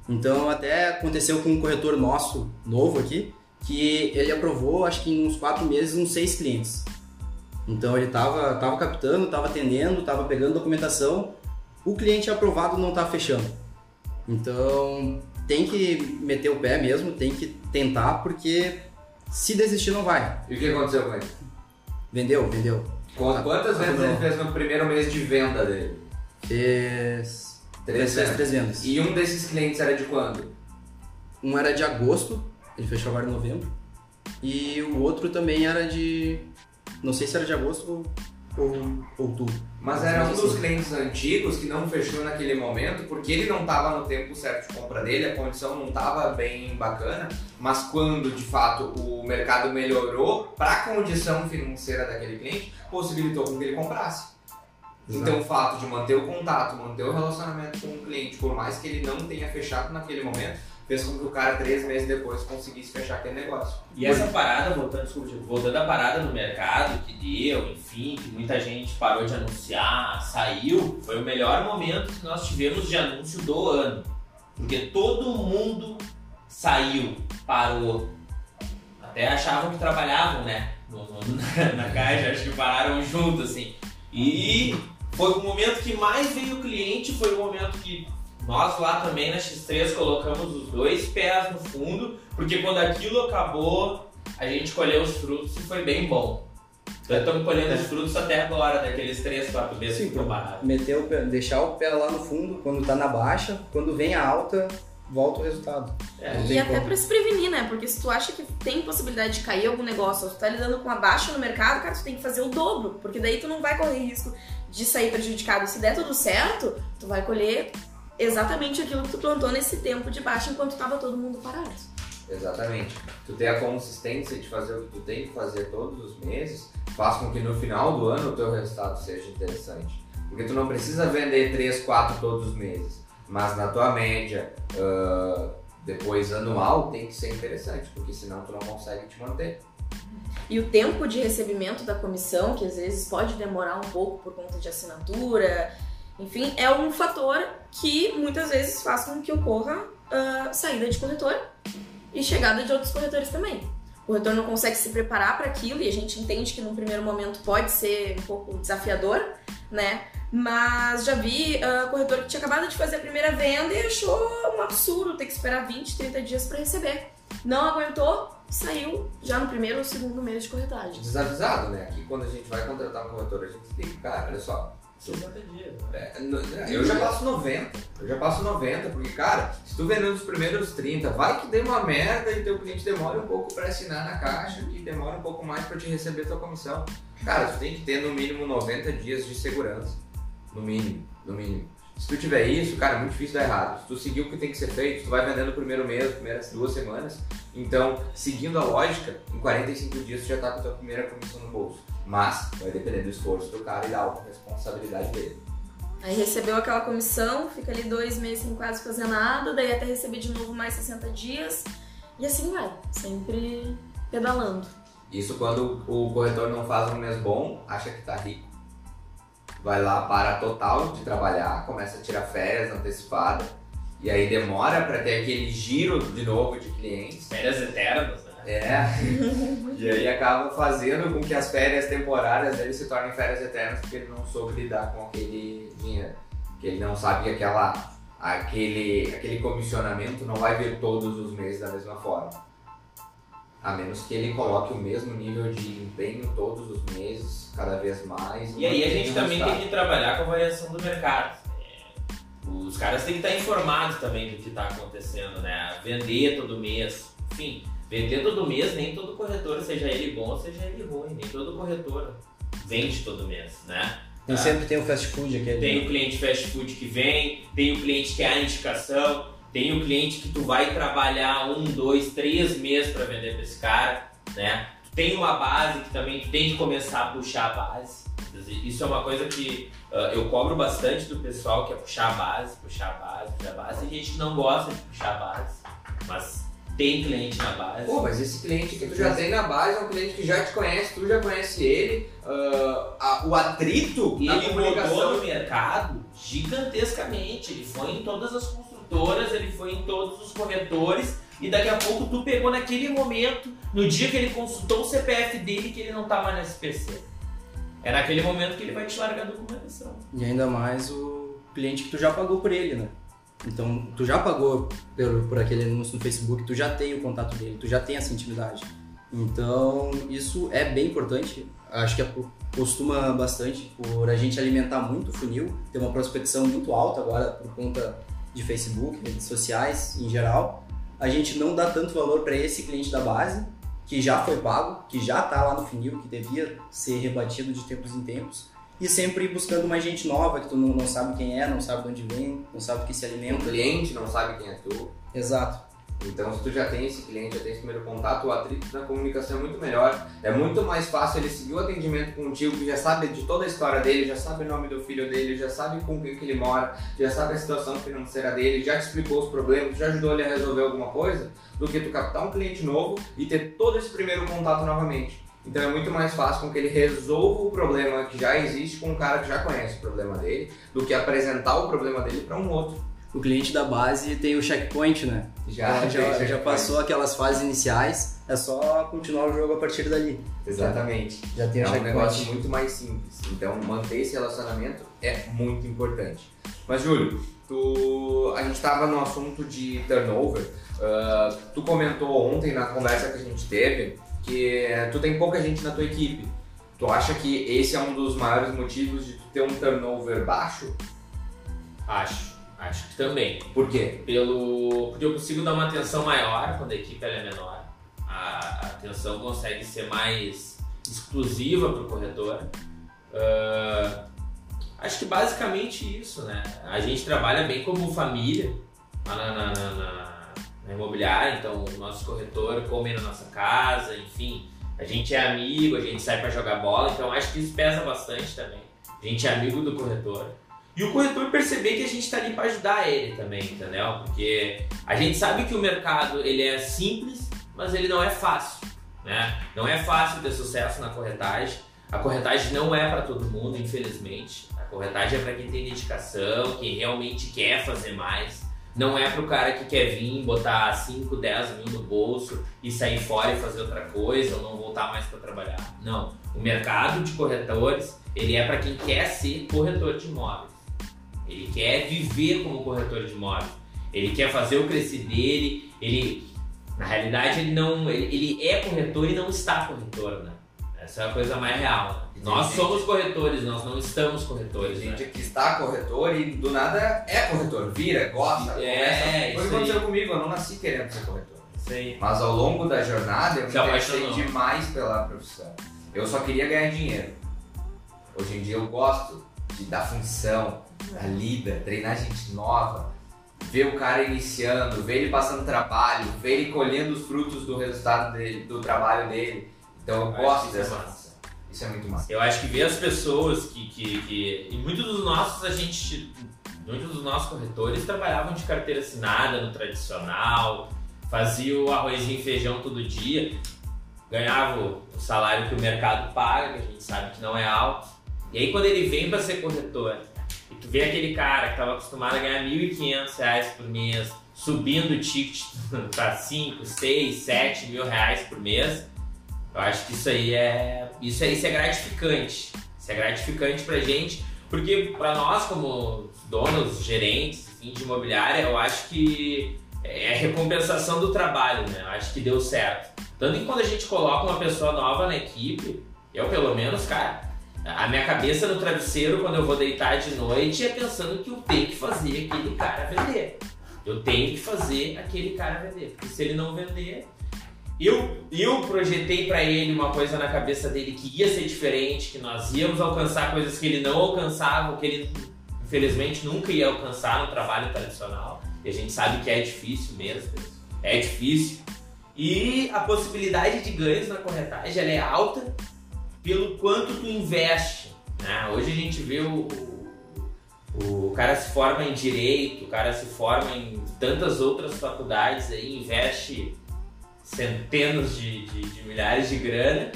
Então até aconteceu com um corretor nosso, novo aqui, que ele aprovou, acho que em uns quatro meses, uns seis clientes. Então ele estava tava captando, estava atendendo, estava pegando documentação. O cliente aprovado não está fechando. Então tem que meter o pé mesmo, tem que tentar, porque se desistir não vai. E o que aconteceu com ele? Vendeu, vendeu. Quantas vezes ele fez no primeiro mês de venda dele? Fez três, fez três vendas. E um desses clientes era de quando? Um era de agosto, ele fechou agora em novembro. E o outro também era de não sei se era de agosto ou, outubro. Mas era um dos clientes antigos que não fechou naquele momento porque ele não estava no tempo certo de compra dele, a condição não estava bem bacana, mas quando de fato o mercado melhorou para a condição financeira daquele cliente, possibilitou com que ele comprasse. Exato. Então o fato de manter o contato, manter o relacionamento com o cliente, por mais que ele não tenha fechado naquele momento, fez com que o cara, três meses depois, conseguisse fechar aquele negócio. E essa parada, voltando, desculpa, voltando à parada no mercado, que deu, enfim, que muita gente parou de anunciar, saiu, foi o melhor momento que nós tivemos de anúncio do ano. Porque todo mundo saiu, parou. Até achavam que trabalhavam, né? No, no, na, na caixa, acho que pararam junto, assim. E foi o momento que mais veio o cliente, foi o momento que nós lá também na X3 colocamos os dois pés no fundo, porque quando aquilo acabou, a gente colheu os frutos e foi bem bom. Então estamos colhendo os frutos até agora, daqueles 3, 4 meses Sim, que provaram. Meter o pé, deixar o pé lá no fundo, quando está na baixa, quando vem a alta, volta o resultado. É. E até para se prevenir, né? Porque se tu acha que tem possibilidade de cair algum negócio, ou tu tá lidando com a baixa no mercado, cara, tu tem que fazer o dobro, porque daí tu não vai correr risco de sair prejudicado. Se der tudo certo, tu vai colher exatamente aquilo que tu plantou nesse tempo de baixa enquanto estava todo mundo parado. Exatamente. Tu ter a consistência de fazer o que tu tem que fazer todos os meses faz com que no final do ano o teu resultado seja interessante. Porque tu não precisa vender 3, 4 todos os meses, mas na tua média, uh, depois anual, tem que ser interessante, porque senão tu não consegue te manter. E o tempo de recebimento da comissão, que às vezes pode demorar um pouco por conta de assinatura, enfim, é um fator que muitas vezes faz com que ocorra uh, saída de corretor e chegada de outros corretores também. O corretor não consegue se preparar para aquilo e a gente entende que num primeiro momento pode ser um pouco desafiador, né? Mas já vi uh, corretor que tinha acabado de fazer a primeira venda e achou um absurdo ter que esperar 20, 30 dias para receber. Não aguentou, saiu já no primeiro ou segundo mês de corretagem. Desavisado, né? Aqui quando a gente vai contratar um corretor, a gente explica, cara, olha só, 50 dias. É, eu já passo 90. Eu já passo 90, porque, cara, se tu vender nos primeiros 30, vai que dê uma merda e teu cliente demora um pouco para assinar na caixa, que demora um pouco mais para te receber tua comissão. Cara, tu tem que ter no mínimo 90 dias de segurança. No mínimo, no mínimo. Se tu tiver isso, cara, é muito difícil dar errado. Se tu seguir o que tem que ser feito, tu vai vendendo no primeiro mês, primeiras duas semanas. Então, seguindo a lógica, em 45 dias tu já tá com a tua primeira comissão no bolso. Mas vai depender do esforço do cara e da responsabilidade dele. Aí recebeu aquela comissão, fica ali dois meses sem quase fazer nada, daí até receber de novo mais 60 dias. E assim vai, sempre pedalando. Isso quando o corretor não faz um mês bom, acha que tá rico. Vai lá, para total de trabalhar, começa a tirar férias antecipada. E aí demora para ter aquele giro de novo de clientes. Férias eternas, né? É. e aí acaba fazendo com que as férias temporárias dele se tornem férias eternas porque ele não soube lidar com aquele dinheiro. Que ele não sabe que aquela, aquele, aquele comissionamento não vai vir todos os meses da mesma forma. A menos que ele coloque o mesmo nível de empenho todos os meses, cada vez mais. E aí a gente também tem que trabalhar com a variação do mercado. É, Os caras têm que estar informados também do que está acontecendo, né? Vender todo mês, enfim, vender todo mês, nem todo corretor, seja ele bom, seja ele ruim, nem todo corretor vende todo mês, né? Tem, Ah. sempre tem o fast food aquele. Tem o cliente fast food que vem, tem o cliente que é a indicação, tem o cliente que tu vai trabalhar um, dois, três meses para vender para esse cara, né? Tem uma base que também tu tem que começar a puxar a base. Isso é uma coisa que ah, eu cobro bastante do pessoal que é puxar a base, puxar a base, puxar a base. Tem gente que não gosta de puxar a base, mas tem cliente na base. Pô, mas esse cliente que tu já tem na base é um cliente que já te conhece, tu já conhece ele, ah, a- o atrito na ele rodou comunicação. no mercado gigantescamente. Ele foi em todas as ele foi em todos os corretores. E daqui a pouco tu pegou naquele momento, no dia que ele consultou o CPF dele, que ele não tá mais na SPC. É naquele momento que ele vai te largar a documentação. E ainda mais o cliente que tu já pagou por ele, né? Então, tu já pagou por, por aquele anúncio no Facebook, tu já tem o contato dele, tu já tem essa intimidade. Então, isso é bem importante. Acho que apo- costuma bastante por a gente alimentar muito o funil, ter uma prospecção muito alta agora por conta de Facebook, redes sociais em geral. A gente não dá tanto valor para esse cliente da base, que já foi pago, que já está lá no funil, que devia ser rebatido de tempos em tempos e sempre buscando mais gente nova que tu não, não sabe quem é, não sabe de onde vem, não sabe o que se O alimenta. cliente não sabe quem é tu. Exato. Então, se tu já tem esse cliente, já tem esse primeiro contato, o atrito na comunicação é muito melhor. É muito mais fácil ele seguir o atendimento contigo, que já sabe de toda a história dele, já sabe o nome do filho dele, já sabe com quem que ele mora, já sabe a situação financeira dele, já te explicou os problemas, já ajudou ele a resolver alguma coisa, do que tu captar um cliente novo e ter todo esse primeiro contato novamente. Então é muito mais fácil com que ele resolva o problema que já existe com um cara que já conhece o problema dele, do que apresentar o problema dele para um outro. O cliente da base tem o checkpoint, né? Já, já, tem já passou aquelas fases iniciais, é só continuar o jogo a partir dali. Exatamente. Já tem É um checkpoint. negócio muito mais simples. Então, manter esse relacionamento é muito importante. Mas, Júlio, tu... a gente estava no assunto de turnover. Ah, tu comentou ontem na conversa que a gente teve que tu tem pouca gente na tua equipe. Tu acha que esse é um dos maiores motivos de tu ter um turnover baixo? Acho, acho que também. Por quê? Pelo, porque eu consigo dar uma atenção maior quando a equipe é menor. A, atenção consegue ser mais exclusiva para o corretor. Ah, acho que basicamente isso, né? A gente trabalha bem como família na, na- na- na imobiliária, então o nosso corretor come na nossa casa, enfim. A gente é amigo, a gente sai para jogar bola, então acho que isso pesa bastante também. A gente é amigo do corretor. E o corretor perceber que a gente está ali para ajudar ele também, entendeu? Porque a gente sabe que o mercado ele é simples, mas ele não é fácil, né? Não é fácil ter sucesso na corretagem. A corretagem não é para todo mundo, infelizmente. A corretagem é para quem tem dedicação, quem realmente quer fazer mais. Não é para o cara que quer vir, botar 5, 10 mil no bolso e sair fora e fazer outra coisa ou não voltar mais para trabalhar. Não. O mercado de corretores, ele é para quem quer ser corretor de imóveis. Ele quer viver como corretor de imóveis. Ele quer fazer o crescer dele. Ele, na realidade, ele não, ele, ele é corretor e não está corretor, né? Essa é a coisa mais real. Né? Tem Nós somos corretores, nós não estamos Tem corretores. gente Né? que está corretor e do nada é corretor, vira, gosta, É, começa. Foi o que aconteceu comigo, eu não nasci querendo ser corretor. Aí. Mas ao longo da jornada eu me Se interessei apaixonou. demais pela profissão. Eu só queria ganhar dinheiro. Hoje em dia eu gosto de, da função, da lida, treinar gente nova, ver o cara iniciando, ver ele passando trabalho, ver ele colhendo os frutos do resultado dele, do trabalho dele. Então eu gosto é dessa massa. função. Isso é muito massa. Eu acho que ver as pessoas que, que, que. E muitos dos nossos, a gente. Muitos dos nossos corretores trabalhavam de carteira assinada no tradicional, fazia o arrozinho e feijão todo dia, ganhava o salário que o mercado paga, que a gente sabe que não é alto. E aí quando ele vem para ser corretor, tu vê aquele cara que estava acostumado a ganhar R$ 1.500 por mês, subindo o ticket para 5, 6, 7 mil reais por mês, eu acho que isso aí é. Isso, é, isso é gratificante. Isso é gratificante pra gente, porque para nós, como donos, gerentes enfim, de imobiliária, eu acho que é recompensação do trabalho, né? Eu acho que deu certo. Tanto que quando a gente coloca uma pessoa nova na equipe, eu pelo menos, cara, a minha cabeça no travesseiro quando eu vou deitar de noite é pensando que eu tenho que fazer aquele cara vender. Eu tenho que fazer aquele cara vender. Porque se ele não vender. Eu, eu projetei para ele uma coisa na cabeça dele que ia ser diferente, que nós íamos alcançar coisas que ele não alcançava, que ele infelizmente nunca ia alcançar no trabalho tradicional. E a gente sabe que é difícil mesmo. É difícil. E a possibilidade de ganhos na corretagem é alta pelo quanto tu investe. Né? Hoje a gente vê o, o, o, cara se forma em direito, o cara se forma em tantas outras faculdades aí, investe centenas de, de, de milhares de grana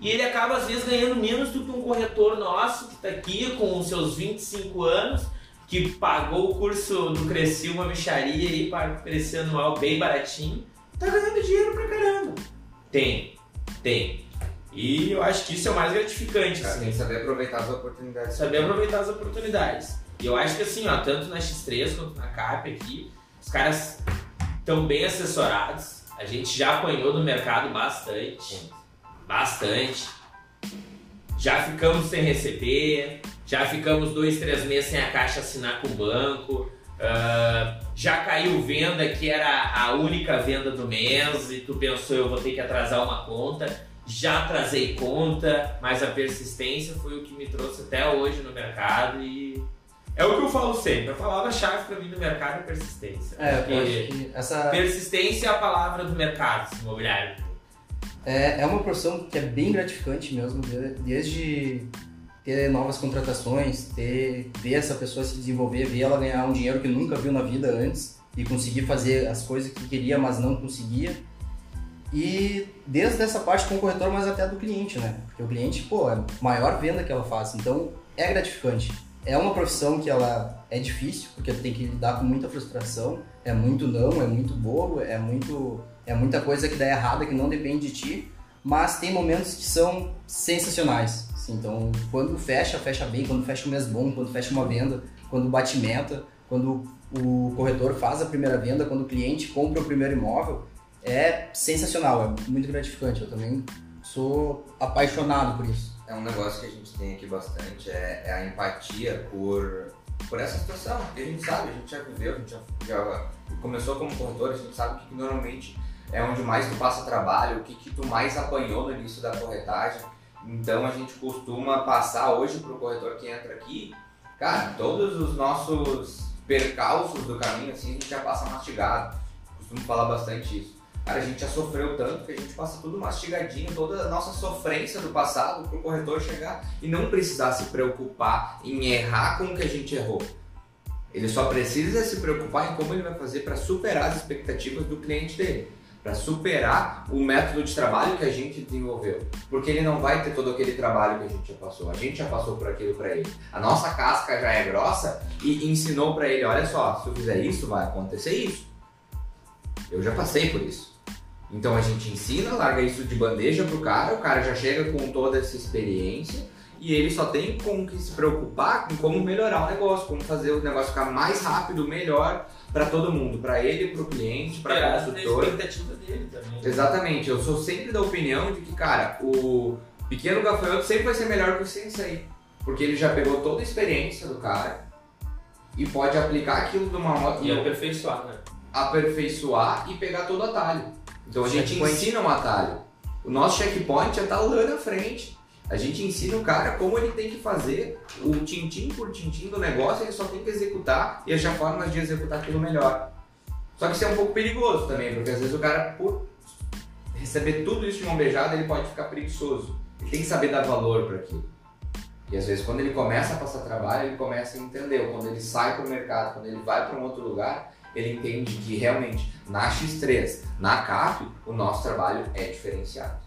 e ele acaba às vezes ganhando menos do que um corretor nosso que está aqui com os seus 25 anos, que pagou o curso do Cresci uma micharia aí para crescer anual bem baratinho, tá ganhando dinheiro pra caramba. Tem, tem. E eu acho que isso é o mais gratificante. Cara, assim. tem que saber aproveitar as oportunidades. Saber aproveitar as oportunidades. E eu acho que assim, ó, tanto na X3 quanto na CAP aqui, os caras estão bem assessorados. A gente já apanhou no mercado bastante. Bastante. Já ficamos sem receber, já ficamos dois, três meses sem a caixa assinar com o banco. Uh, já caiu venda que era a única venda do mês e tu pensou eu vou ter que atrasar uma conta já atrasei conta, mas a persistência foi o que me trouxe até hoje no mercado e é o que eu falo sempre. A palavra-chave para mim no mercado é persistência. É, eu acho que essa... Persistência é a palavra do mercado imobiliário. É, é uma profissão que é bem gratificante mesmo, desde ter novas contratações, ter ver essa pessoa se desenvolver, ver ela ganhar um dinheiro que nunca viu na vida antes e conseguir fazer as coisas que queria, mas não conseguia e desde essa parte com o corretor, mas até do cliente, né? Porque o cliente, pô, é a maior venda que ela faz, então é gratificante. É uma profissão que ela é difícil, porque tem que lidar com muita frustração, é muito não, é muito bolo, é muito é muita coisa que dá errada que não depende de ti, mas tem momentos que são sensacionais. Assim, então, quando fecha, fecha bem, quando fecha um mês bom, quando fecha uma venda, quando bate meta, quando o corretor faz a primeira venda, quando o cliente compra o primeiro imóvel, é sensacional, é muito gratificante. Eu também sou apaixonado por isso. É um negócio que a gente tem aqui bastante, é, é a empatia por, por essa situação. Porque a gente sabe, a gente já viveu, a gente já, já começou como corretor, a gente sabe que, que normalmente é onde mais tu passa trabalho, o que, que tu mais apanhou no início da corretagem. Então a gente costuma passar hoje para o corretor que entra aqui, cara, todos os nossos percalços do caminho, assim, a gente já passa mastigado. Costumo falar bastante isso. A gente já sofreu tanto que a gente passa tudo mastigadinho, toda a nossa sofrência do passado para o corretor chegar e não precisar se preocupar em errar com o que a gente errou. Ele só precisa se preocupar em como ele vai fazer para superar as expectativas do cliente dele, para superar o método de trabalho que a gente desenvolveu, porque ele não vai ter todo aquele trabalho que a gente já passou. A gente já passou por aquilo para ele. A nossa casca já é grossa e ensinou para ele, olha só, se eu fizer isso, vai acontecer isso. Eu já passei por isso. Então a gente ensina, larga isso de bandeja pro cara, o cara já chega com toda essa experiência e ele só tem com que se preocupar com como melhorar o negócio, como fazer o negócio ficar mais rápido, melhor para todo mundo, para ele, para o cliente, para é, a consultora. expectativa dele também. Exatamente, eu sou sempre da opinião de que, cara, o pequeno gafanhoto sempre vai ser melhor que o sensei, porque ele já pegou toda a experiência do cara e pode aplicar aquilo de uma moto e aperfeiçoar, né? Aperfeiçoar e pegar todo o atalho. Então a gente ensina um atalho. O nosso checkpoint já está lá na frente. A gente ensina o cara como ele tem que fazer o tintim por tintim do negócio, ele só tem que executar e achar formas de executar aquilo melhor. Só que isso é um pouco perigoso também, porque às vezes o cara, por receber tudo isso de mão beijada, ele pode ficar preguiçoso. ele tem que saber dar valor para aquilo. E às vezes quando ele começa a passar trabalho, ele começa a entender. Ou quando ele sai para o mercado, quando ele vai para um outro lugar, ele entende que realmente na X3, na CAP, o nosso trabalho é diferenciado.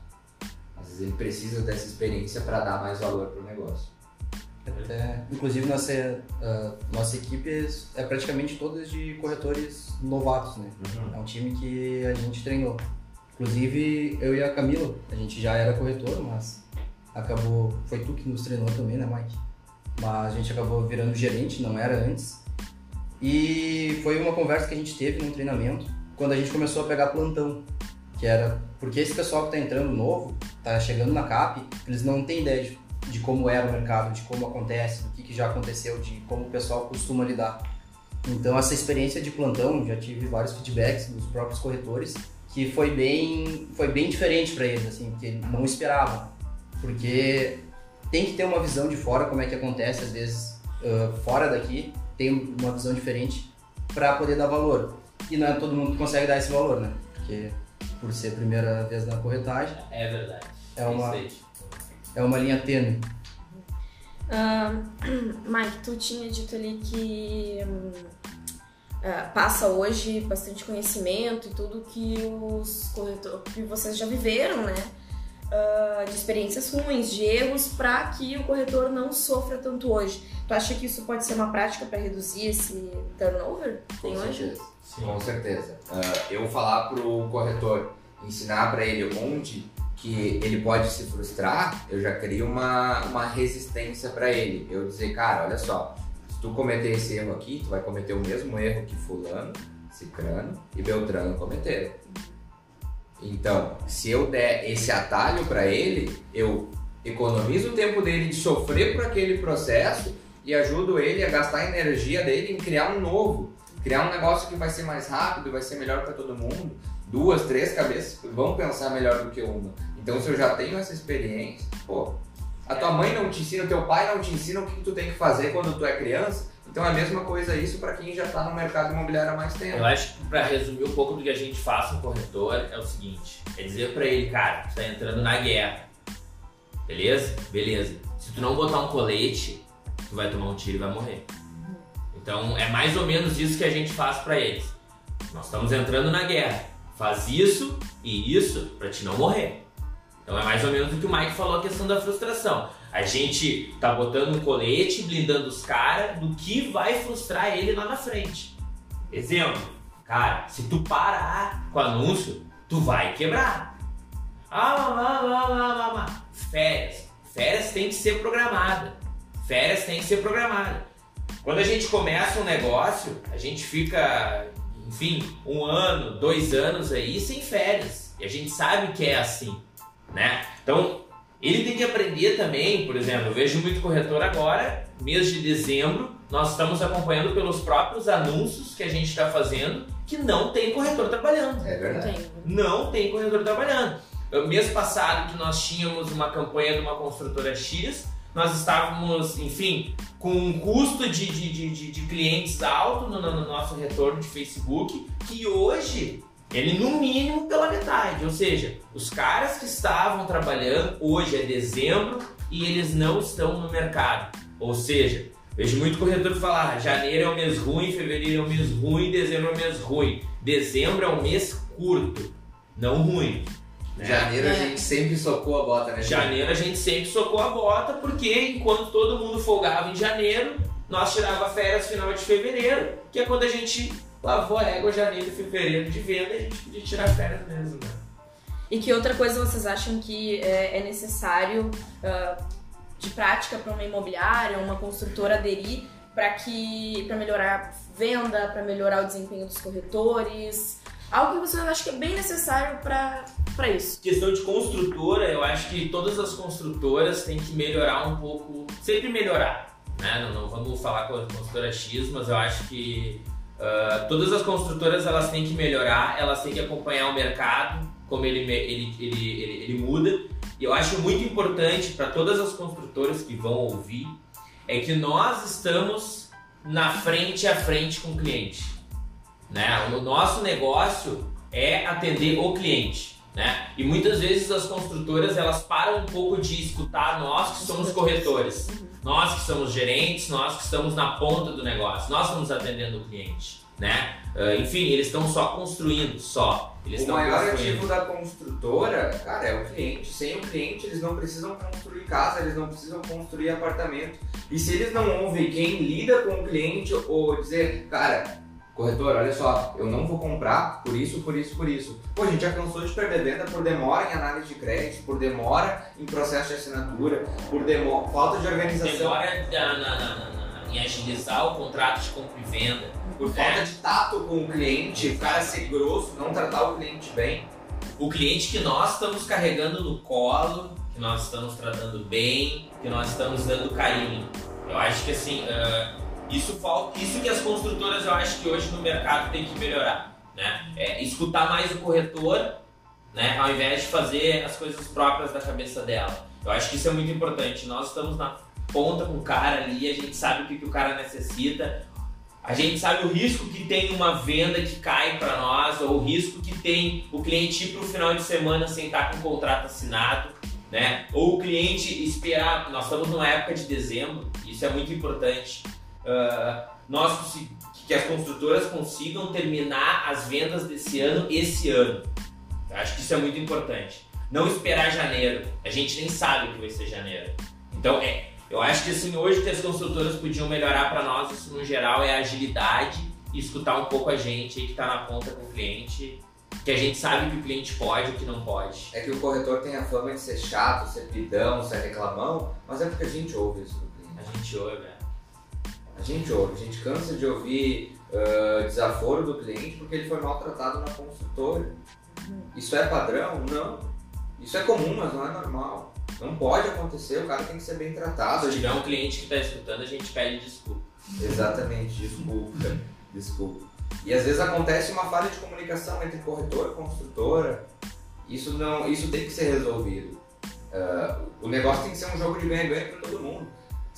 Às vezes ele precisa dessa experiência para dar mais valor para o negócio. Até, inclusive nossa, uh, nossa equipe é praticamente todas de corretores novatos, né? Uhum. É um time que a gente treinou. Inclusive eu e a Camila, a gente já era corretor, mas acabou. Foi tu que nos treinou também, né, Mike? Mas a gente acabou virando gerente, não era antes. E foi uma conversa que a gente teve num treinamento quando a gente começou a pegar plantão. Que era porque esse pessoal que está entrando novo, está chegando na CAP, eles não têm ideia de, de, como era o mercado, de como acontece, do que, que já aconteceu, de como o pessoal costuma lidar. Então essa experiência de plantão, já tive vários feedbacks dos próprios corretores, que foi bem, foi bem diferente para eles, assim, porque não esperavam. Porque tem que ter uma visão de fora como é que acontece, às vezes uh, fora daqui tem uma visão diferente para poder dar valor. E não é todo mundo que consegue dar esse valor, né? Porque por ser a primeira vez na corretagem. É verdade. É uma, é uma linha tênue. Uh, Mike, tu tinha dito ali que um, uh, passa hoje bastante conhecimento e tudo que os corretores que vocês já viveram, né? Uh, de experiências ruins, de erros, para que o corretor não sofra tanto hoje. Tu acha que isso pode ser uma prática para reduzir esse turnover que tem hoje? Sim. Com certeza. Uh, eu falar pro corretor, ensinar para ele onde que ele pode se frustrar, eu já crio uma, uma resistência para ele. Eu dizer, cara, olha só, se tu cometer esse erro aqui, tu vai cometer o mesmo erro que fulano, cicrano e beltrano cometeram. Então, se eu der esse atalho para ele, eu economizo o tempo dele de sofrer por aquele processo e ajudo ele a gastar a energia dele em criar um novo, criar um negócio que vai ser mais rápido, vai ser melhor para todo mundo. Duas, três cabeças vão pensar melhor do que uma. Então, se eu já tenho essa experiência, pô, a tua mãe não te ensina, o teu pai não te ensina o que tu tem que fazer quando tu é criança. Então é a mesma coisa isso para quem já está no mercado imobiliário há mais tempo. Eu acho que para resumir um pouco do que a gente faz no corretor é o seguinte: é dizer para ele, cara, tu tá entrando na guerra. Beleza? Beleza. Se tu não botar um colete, tu vai tomar um tiro e vai morrer. Então é mais ou menos isso que a gente faz para eles. Nós estamos entrando na guerra. Faz isso e isso para te não morrer. Então é mais ou menos o que o Mike falou a questão da frustração. A gente tá botando um colete, blindando os caras do que vai frustrar ele lá na frente. Exemplo, cara, se tu parar com o anúncio, tu vai quebrar. Ah, ah, ah, ah, ah, Férias. Férias tem que ser programada. Férias tem que ser programada. Quando a gente começa um negócio, a gente fica, enfim, um ano, dois anos aí sem férias. E a gente sabe que é assim, né? Então, ele tem que aprender também, por exemplo, eu vejo muito corretor agora, mês de dezembro, nós estamos acompanhando pelos próprios anúncios que a gente está fazendo que não tem corretor trabalhando. É verdade. Não tem corretor trabalhando. Mês passado que nós tínhamos uma campanha de uma construtora X, nós estávamos, enfim, com um custo de, de, de, de clientes alto no, no nosso retorno de Facebook, que hoje ele no mínimo pela metade, ou seja, os caras que estavam trabalhando hoje é dezembro e eles não estão no mercado. Ou seja, vejo muito corretor falar: ah, janeiro é o mês ruim, fevereiro é o mês ruim, dezembro é o mês ruim. Dezembro é um mês curto, não ruim. Né? Janeiro a é. gente sempre socou a bota, né? Janeiro a gente sempre socou a bota, porque enquanto todo mundo folgava em janeiro, nós tirava férias final de fevereiro, que é quando a gente lavou a égua janeiro e fevereiro de venda e a gente podia tirar férias mesmo, né? E que outra coisa vocês acham que é, é necessário uh, de prática para uma imobiliária, uma construtora aderir para que para melhorar a venda, para melhorar o desempenho dos corretores? Algo que você acha que é bem necessário para isso. Questão de construtora, eu acho que todas as construtoras têm que melhorar um pouco, sempre melhorar. Né? Não, não vamos falar com a construtora X, mas eu acho que Uh, todas as construtoras elas têm que melhorar, elas têm que acompanhar o mercado, como ele, ele, ele, ele, ele muda. E eu acho muito importante para todas as construtoras que vão ouvir é que nós estamos na frente a frente com o cliente. Né? O nosso negócio é atender o cliente. Né? E muitas vezes as construtoras elas param um pouco de escutar nós que somos corretores, nós que somos gerentes, nós que estamos na ponta do negócio, nós estamos atendendo o cliente, né? Uh, enfim, eles estão só construindo, só. Eles o maior ativo da construtora, cara, é o cliente. Sem o cliente, eles não precisam construir casa, eles não precisam construir apartamento. E se eles não ouvem quem lida com o cliente ou dizer, cara, corretor, olha só, eu não vou comprar por isso, por isso, por isso. Pô, a gente já cansou de perder venda por demora em análise de crédito, por demora em processo de assinatura, por demora, falta de organização. Demora na, na, na, em agilizar o contrato de compra e venda. Por é. falta de tato com o cliente, o cara ser grosso, não tratar o cliente bem. O cliente que nós estamos carregando no colo, que nós estamos tratando bem, que nós estamos dando carinho. Eu acho que assim, uh, isso, falta, isso que as construtoras eu acho que hoje no mercado tem que melhorar. Né? É escutar mais o corretor, né? ao invés de fazer as coisas próprias da cabeça dela. Eu acho que isso é muito importante. Nós estamos na ponta com o cara ali, a gente sabe o que, que o cara necessita, a gente sabe o risco que tem uma venda que cai para nós, ou o risco que tem o cliente ir para o final de semana sem estar com o contrato assinado, né? Ou o cliente esperar. Nós estamos numa época de dezembro, isso é muito importante uh, nós que as construtoras consigam terminar as vendas desse ano esse ano. Acho que isso é muito importante. Não esperar janeiro. A gente nem sabe o que vai ser janeiro. Então, é, eu acho que assim, hoje que as construtoras podiam melhorar para nós, isso no geral, é a agilidade e escutar um pouco a gente aí que está na ponta com o cliente, que a gente sabe o que o cliente pode e o que não pode. É que o corretor tem a fama de ser chato, ser pidão, ser reclamão, mas é porque a gente ouve isso do cliente. A gente ouve, é. A gente ouve, a gente cansa de ouvir uh, desaforo do cliente porque ele foi maltratado na consultora. Isso é padrão? Não. Isso é comum, mas não é normal. Não pode acontecer, o cara tem que ser bem tratado. Se tiver um cliente que está escutando, a gente pede desculpa. Exatamente, desculpa. desculpa. E às vezes acontece uma falha de comunicação entre corretor e construtora. Isso, não, isso tem que ser resolvido. Uh, o negócio tem que ser um jogo de ganha-ganha para todo mundo.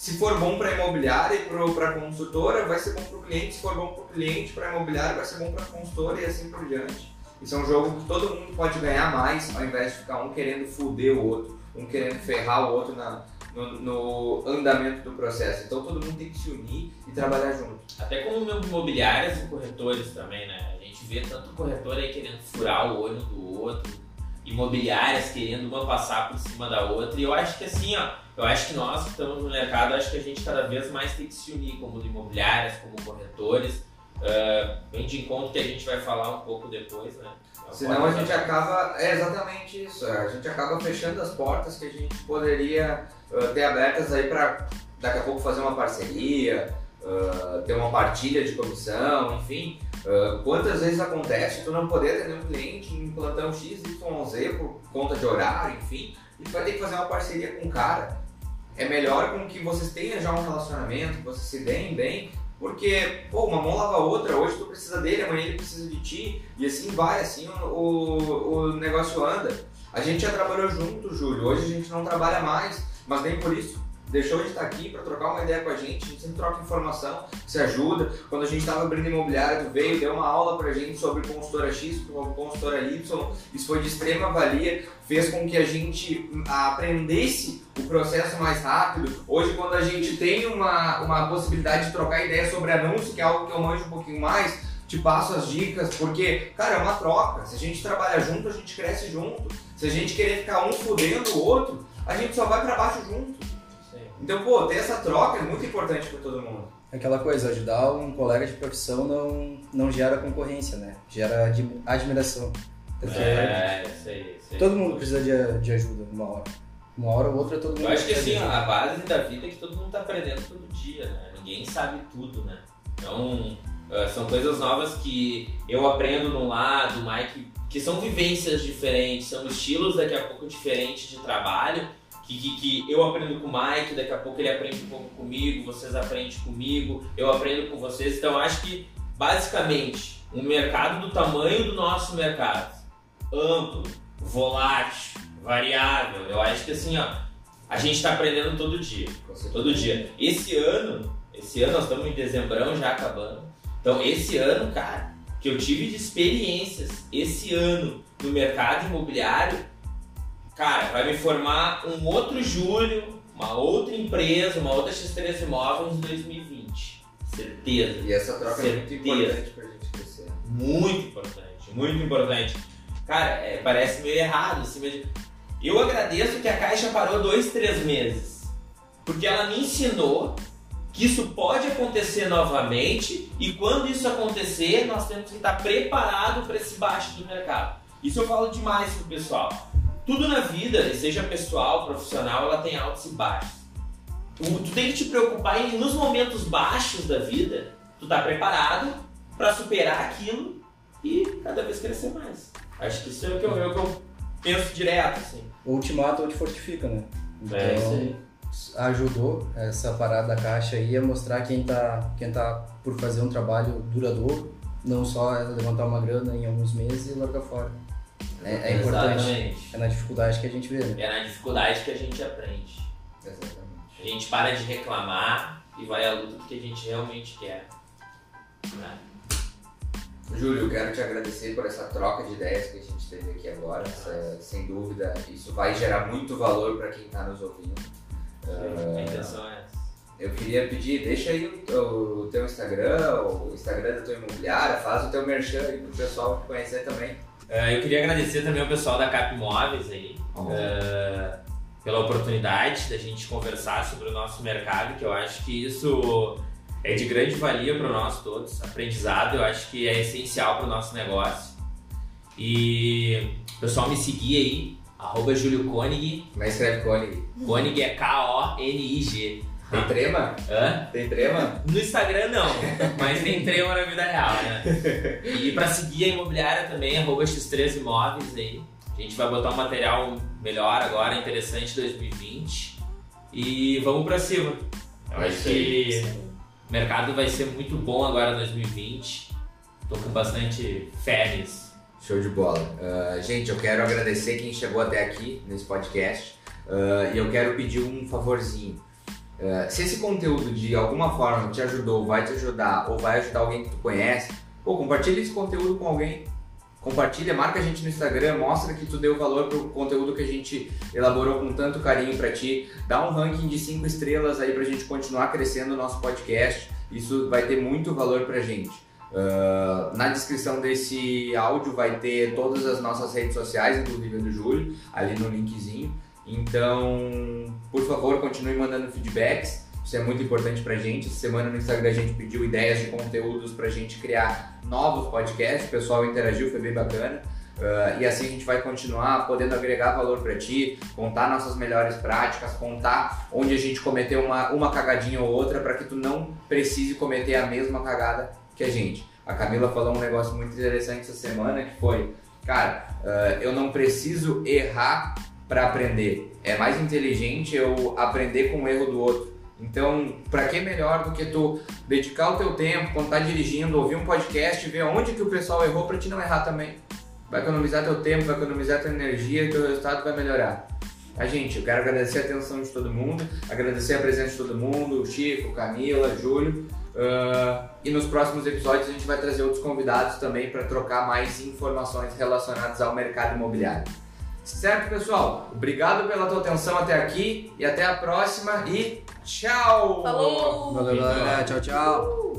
Se for bom para a imobiliária e para a consultora, vai ser bom para o cliente. Se for bom para o cliente, para a imobiliária, vai ser bom para a consultora e assim por diante. Isso é um jogo que todo mundo pode ganhar mais, ao invés de ficar um querendo foder o outro, um querendo ferrar o outro na, no, no, andamento do processo. Então todo mundo tem que se unir e trabalhar junto. Até como imobiliárias e corretores também, né? A gente vê tanto corretor aí querendo furar o olho do outro, imobiliárias querendo uma passar por cima da outra. E eu acho que assim, ó, eu acho que nós que estamos no mercado, acho que a gente cada vez mais tem que se unir como imobiliárias, como corretores. Uh, de encontro que a gente vai falar um pouco depois, né? Senão a gente acaba, é exatamente isso, a gente acaba fechando as portas que a gente poderia uh, ter abertas aí para daqui a pouco fazer uma parceria, uh, ter uma partilha de comissão, enfim. Uh, quantas vezes acontece tu não poder atender um cliente em plantão X, Y, por conta de horário, enfim, e tu vai ter que fazer uma parceria com o cara. É melhor com que vocês tenham já um relacionamento, que vocês se deem bem, porque, pô, uma mão lava a outra, hoje tu precisa dele, amanhã ele precisa de ti, e assim vai, assim o, o, o negócio anda. A gente já trabalhou junto, Júlio, hoje a gente não trabalha mais, mas nem por isso deixou de estar aqui para trocar uma ideia com a gente, a gente sempre troca informação, se ajuda. Quando a gente estava abrindo imobiliária, tu veio, deu uma aula para a gente sobre consultora X, consultora Y, isso foi de extrema valia, fez com que a gente aprendesse o processo mais rápido. Hoje, quando a gente tem uma, uma possibilidade de trocar ideia sobre anúncio, que é algo que eu manjo um pouquinho mais, te passo as dicas, porque, cara, é uma troca. Se a gente trabalha junto, a gente cresce junto. Se a gente querer ficar um fudendo o outro, a gente só vai para baixo junto. Então, pô, ter essa troca é muito importante para todo mundo. Aquela coisa, ajudar um colega de profissão não, não gera concorrência, né? Gera admiração. Porque é, sei, sei. Todo mundo precisa de, de ajuda uma hora. Uma hora ou outra todo mundo Eu acho que assim, a base da vida é que todo mundo está aprendendo todo dia, né? Ninguém sabe tudo, né? Então, uh, são coisas novas que eu aprendo num lado, o Mike, que são vivências diferentes, são estilos daqui a pouco diferentes de trabalho que, que, que, eu aprendo com o Mike, daqui a pouco ele aprende um pouco comigo, vocês aprendem comigo, eu aprendo com vocês. Então acho que basicamente um mercado do tamanho do nosso mercado, amplo, volátil, variável, eu acho que assim, ó, a gente está aprendendo todo dia. Todo dia. Esse ano, esse ano nós estamos em dezembrão já acabando. Então esse ano, cara, que eu tive de experiências esse ano no mercado imobiliário, cara, vai me formar um outro Júlio, uma outra empresa, uma outra X3 Imóveis em 2020. Certeza. E essa troca é muito Certeza. importante pra gente crescer. Muito importante, muito importante. Cara, é, parece meio errado, assim, mas eu agradeço que a Caixa parou dois, três meses. Porque ela me ensinou que isso pode acontecer novamente e quando isso acontecer, nós temos que estar preparado para esse baixo do mercado. Isso eu falo demais pro pessoal. Tudo na vida, seja pessoal, profissional, ela tem altos e baixos. Tu tem que te preocupar em, nos momentos baixos da vida, tu tá preparado para superar aquilo e cada vez crescer mais. Acho que isso é o que eu, é o que eu penso direto, assim. O ultimato te fortifica, né? É isso aí. ajudou essa parada da caixa aí a mostrar quem tá, quem tá por fazer um trabalho duradouro, não só levantar uma grana em alguns meses e largar fora. É, é importante. Exatamente. É na dificuldade que a gente vê, né? É na dificuldade que a gente aprende. Exatamente. A gente para de reclamar e vai à luta porque a gente realmente quer. Né? Júlio, eu quero te agradecer por essa troca de ideias que a gente teve aqui agora. Essa- sem dúvida, isso vai gerar muito valor para quem está nos ouvindo. A intenção é essa. Eu queria pedir, deixa aí o, o teu Instagram, o Instagram da tua imobiliária, faz o teu merchan aí pro pessoal te conhecer também. Eh, eu queria agradecer também ao pessoal da Cap Móveis aí. eh, pela oportunidade da gente conversar sobre o nosso mercado, que eu acho que isso é de grande valia para nós todos. Aprendizado, eu acho que é essencial para o nosso negócio. E o pessoal me seguir aí, arroba Júlio Koenig. É que escreve Koenig? Koenig é K-O-N-I-G. Tem trema? Hã? Tem trema? No Instagram não, mas tem trema na vida real, né? E para seguir a imobiliária também, arroba X3 Imóveis aí. A gente vai botar um material melhor agora, interessante 2020. E vamos pra cima. Eu acho que o mercado vai ser muito bom agora 2020. Tô com bastante fé nisso. Show de bola. Ah, gente, eu quero agradecer quem chegou até aqui nesse podcast Ah, e eu quero pedir um favorzinho. Ah, se esse conteúdo de alguma forma te ajudou, vai te ajudar ou vai ajudar alguém que tu conhece, pô, compartilha esse conteúdo com alguém. Compartilha, marca a gente no Instagram, mostra que tu deu valor pro conteúdo que a gente elaborou com tanto carinho pra ti. Dá um ranking de 5 estrelas aí pra gente continuar crescendo o nosso podcast. Isso vai ter muito valor pra gente. Uh, na descrição desse áudio vai ter todas as nossas redes sociais, inclusive a do Júlio, ali no linkzinho. Então, por favor, continue mandando feedbacks. Isso é muito importante pra gente. Essa semana no Instagram a gente pediu ideias de conteúdos pra gente criar novos podcasts. O pessoal interagiu, foi bem bacana. Uh, e assim a gente vai continuar podendo agregar valor para ti, contar nossas melhores práticas, contar onde a gente cometeu uma, uma cagadinha ou outra para que tu não precise cometer a mesma cagada que a gente. A Camila falou um negócio muito interessante essa semana que foi, cara, uh, eu não preciso errar para aprender. É mais inteligente eu aprender com o erro do outro. Então, para que melhor do que tu dedicar o teu tempo quando tá dirigindo, ouvir um podcast, ver onde que o pessoal errou para te não errar também. Vai economizar teu tempo, vai economizar tua energia teu resultado vai melhorar. A gente, eu quero agradecer a atenção de todo mundo, agradecer a presença de todo mundo, o Chico, Camila, Júlio. Uh, e nos próximos episódios a gente vai trazer outros convidados também para trocar mais informações relacionadas ao mercado imobiliário. Certo, pessoal? Obrigado pela tua atenção até aqui e até a próxima e tchau! Falou! Valeu, galera. Tchau, tchau.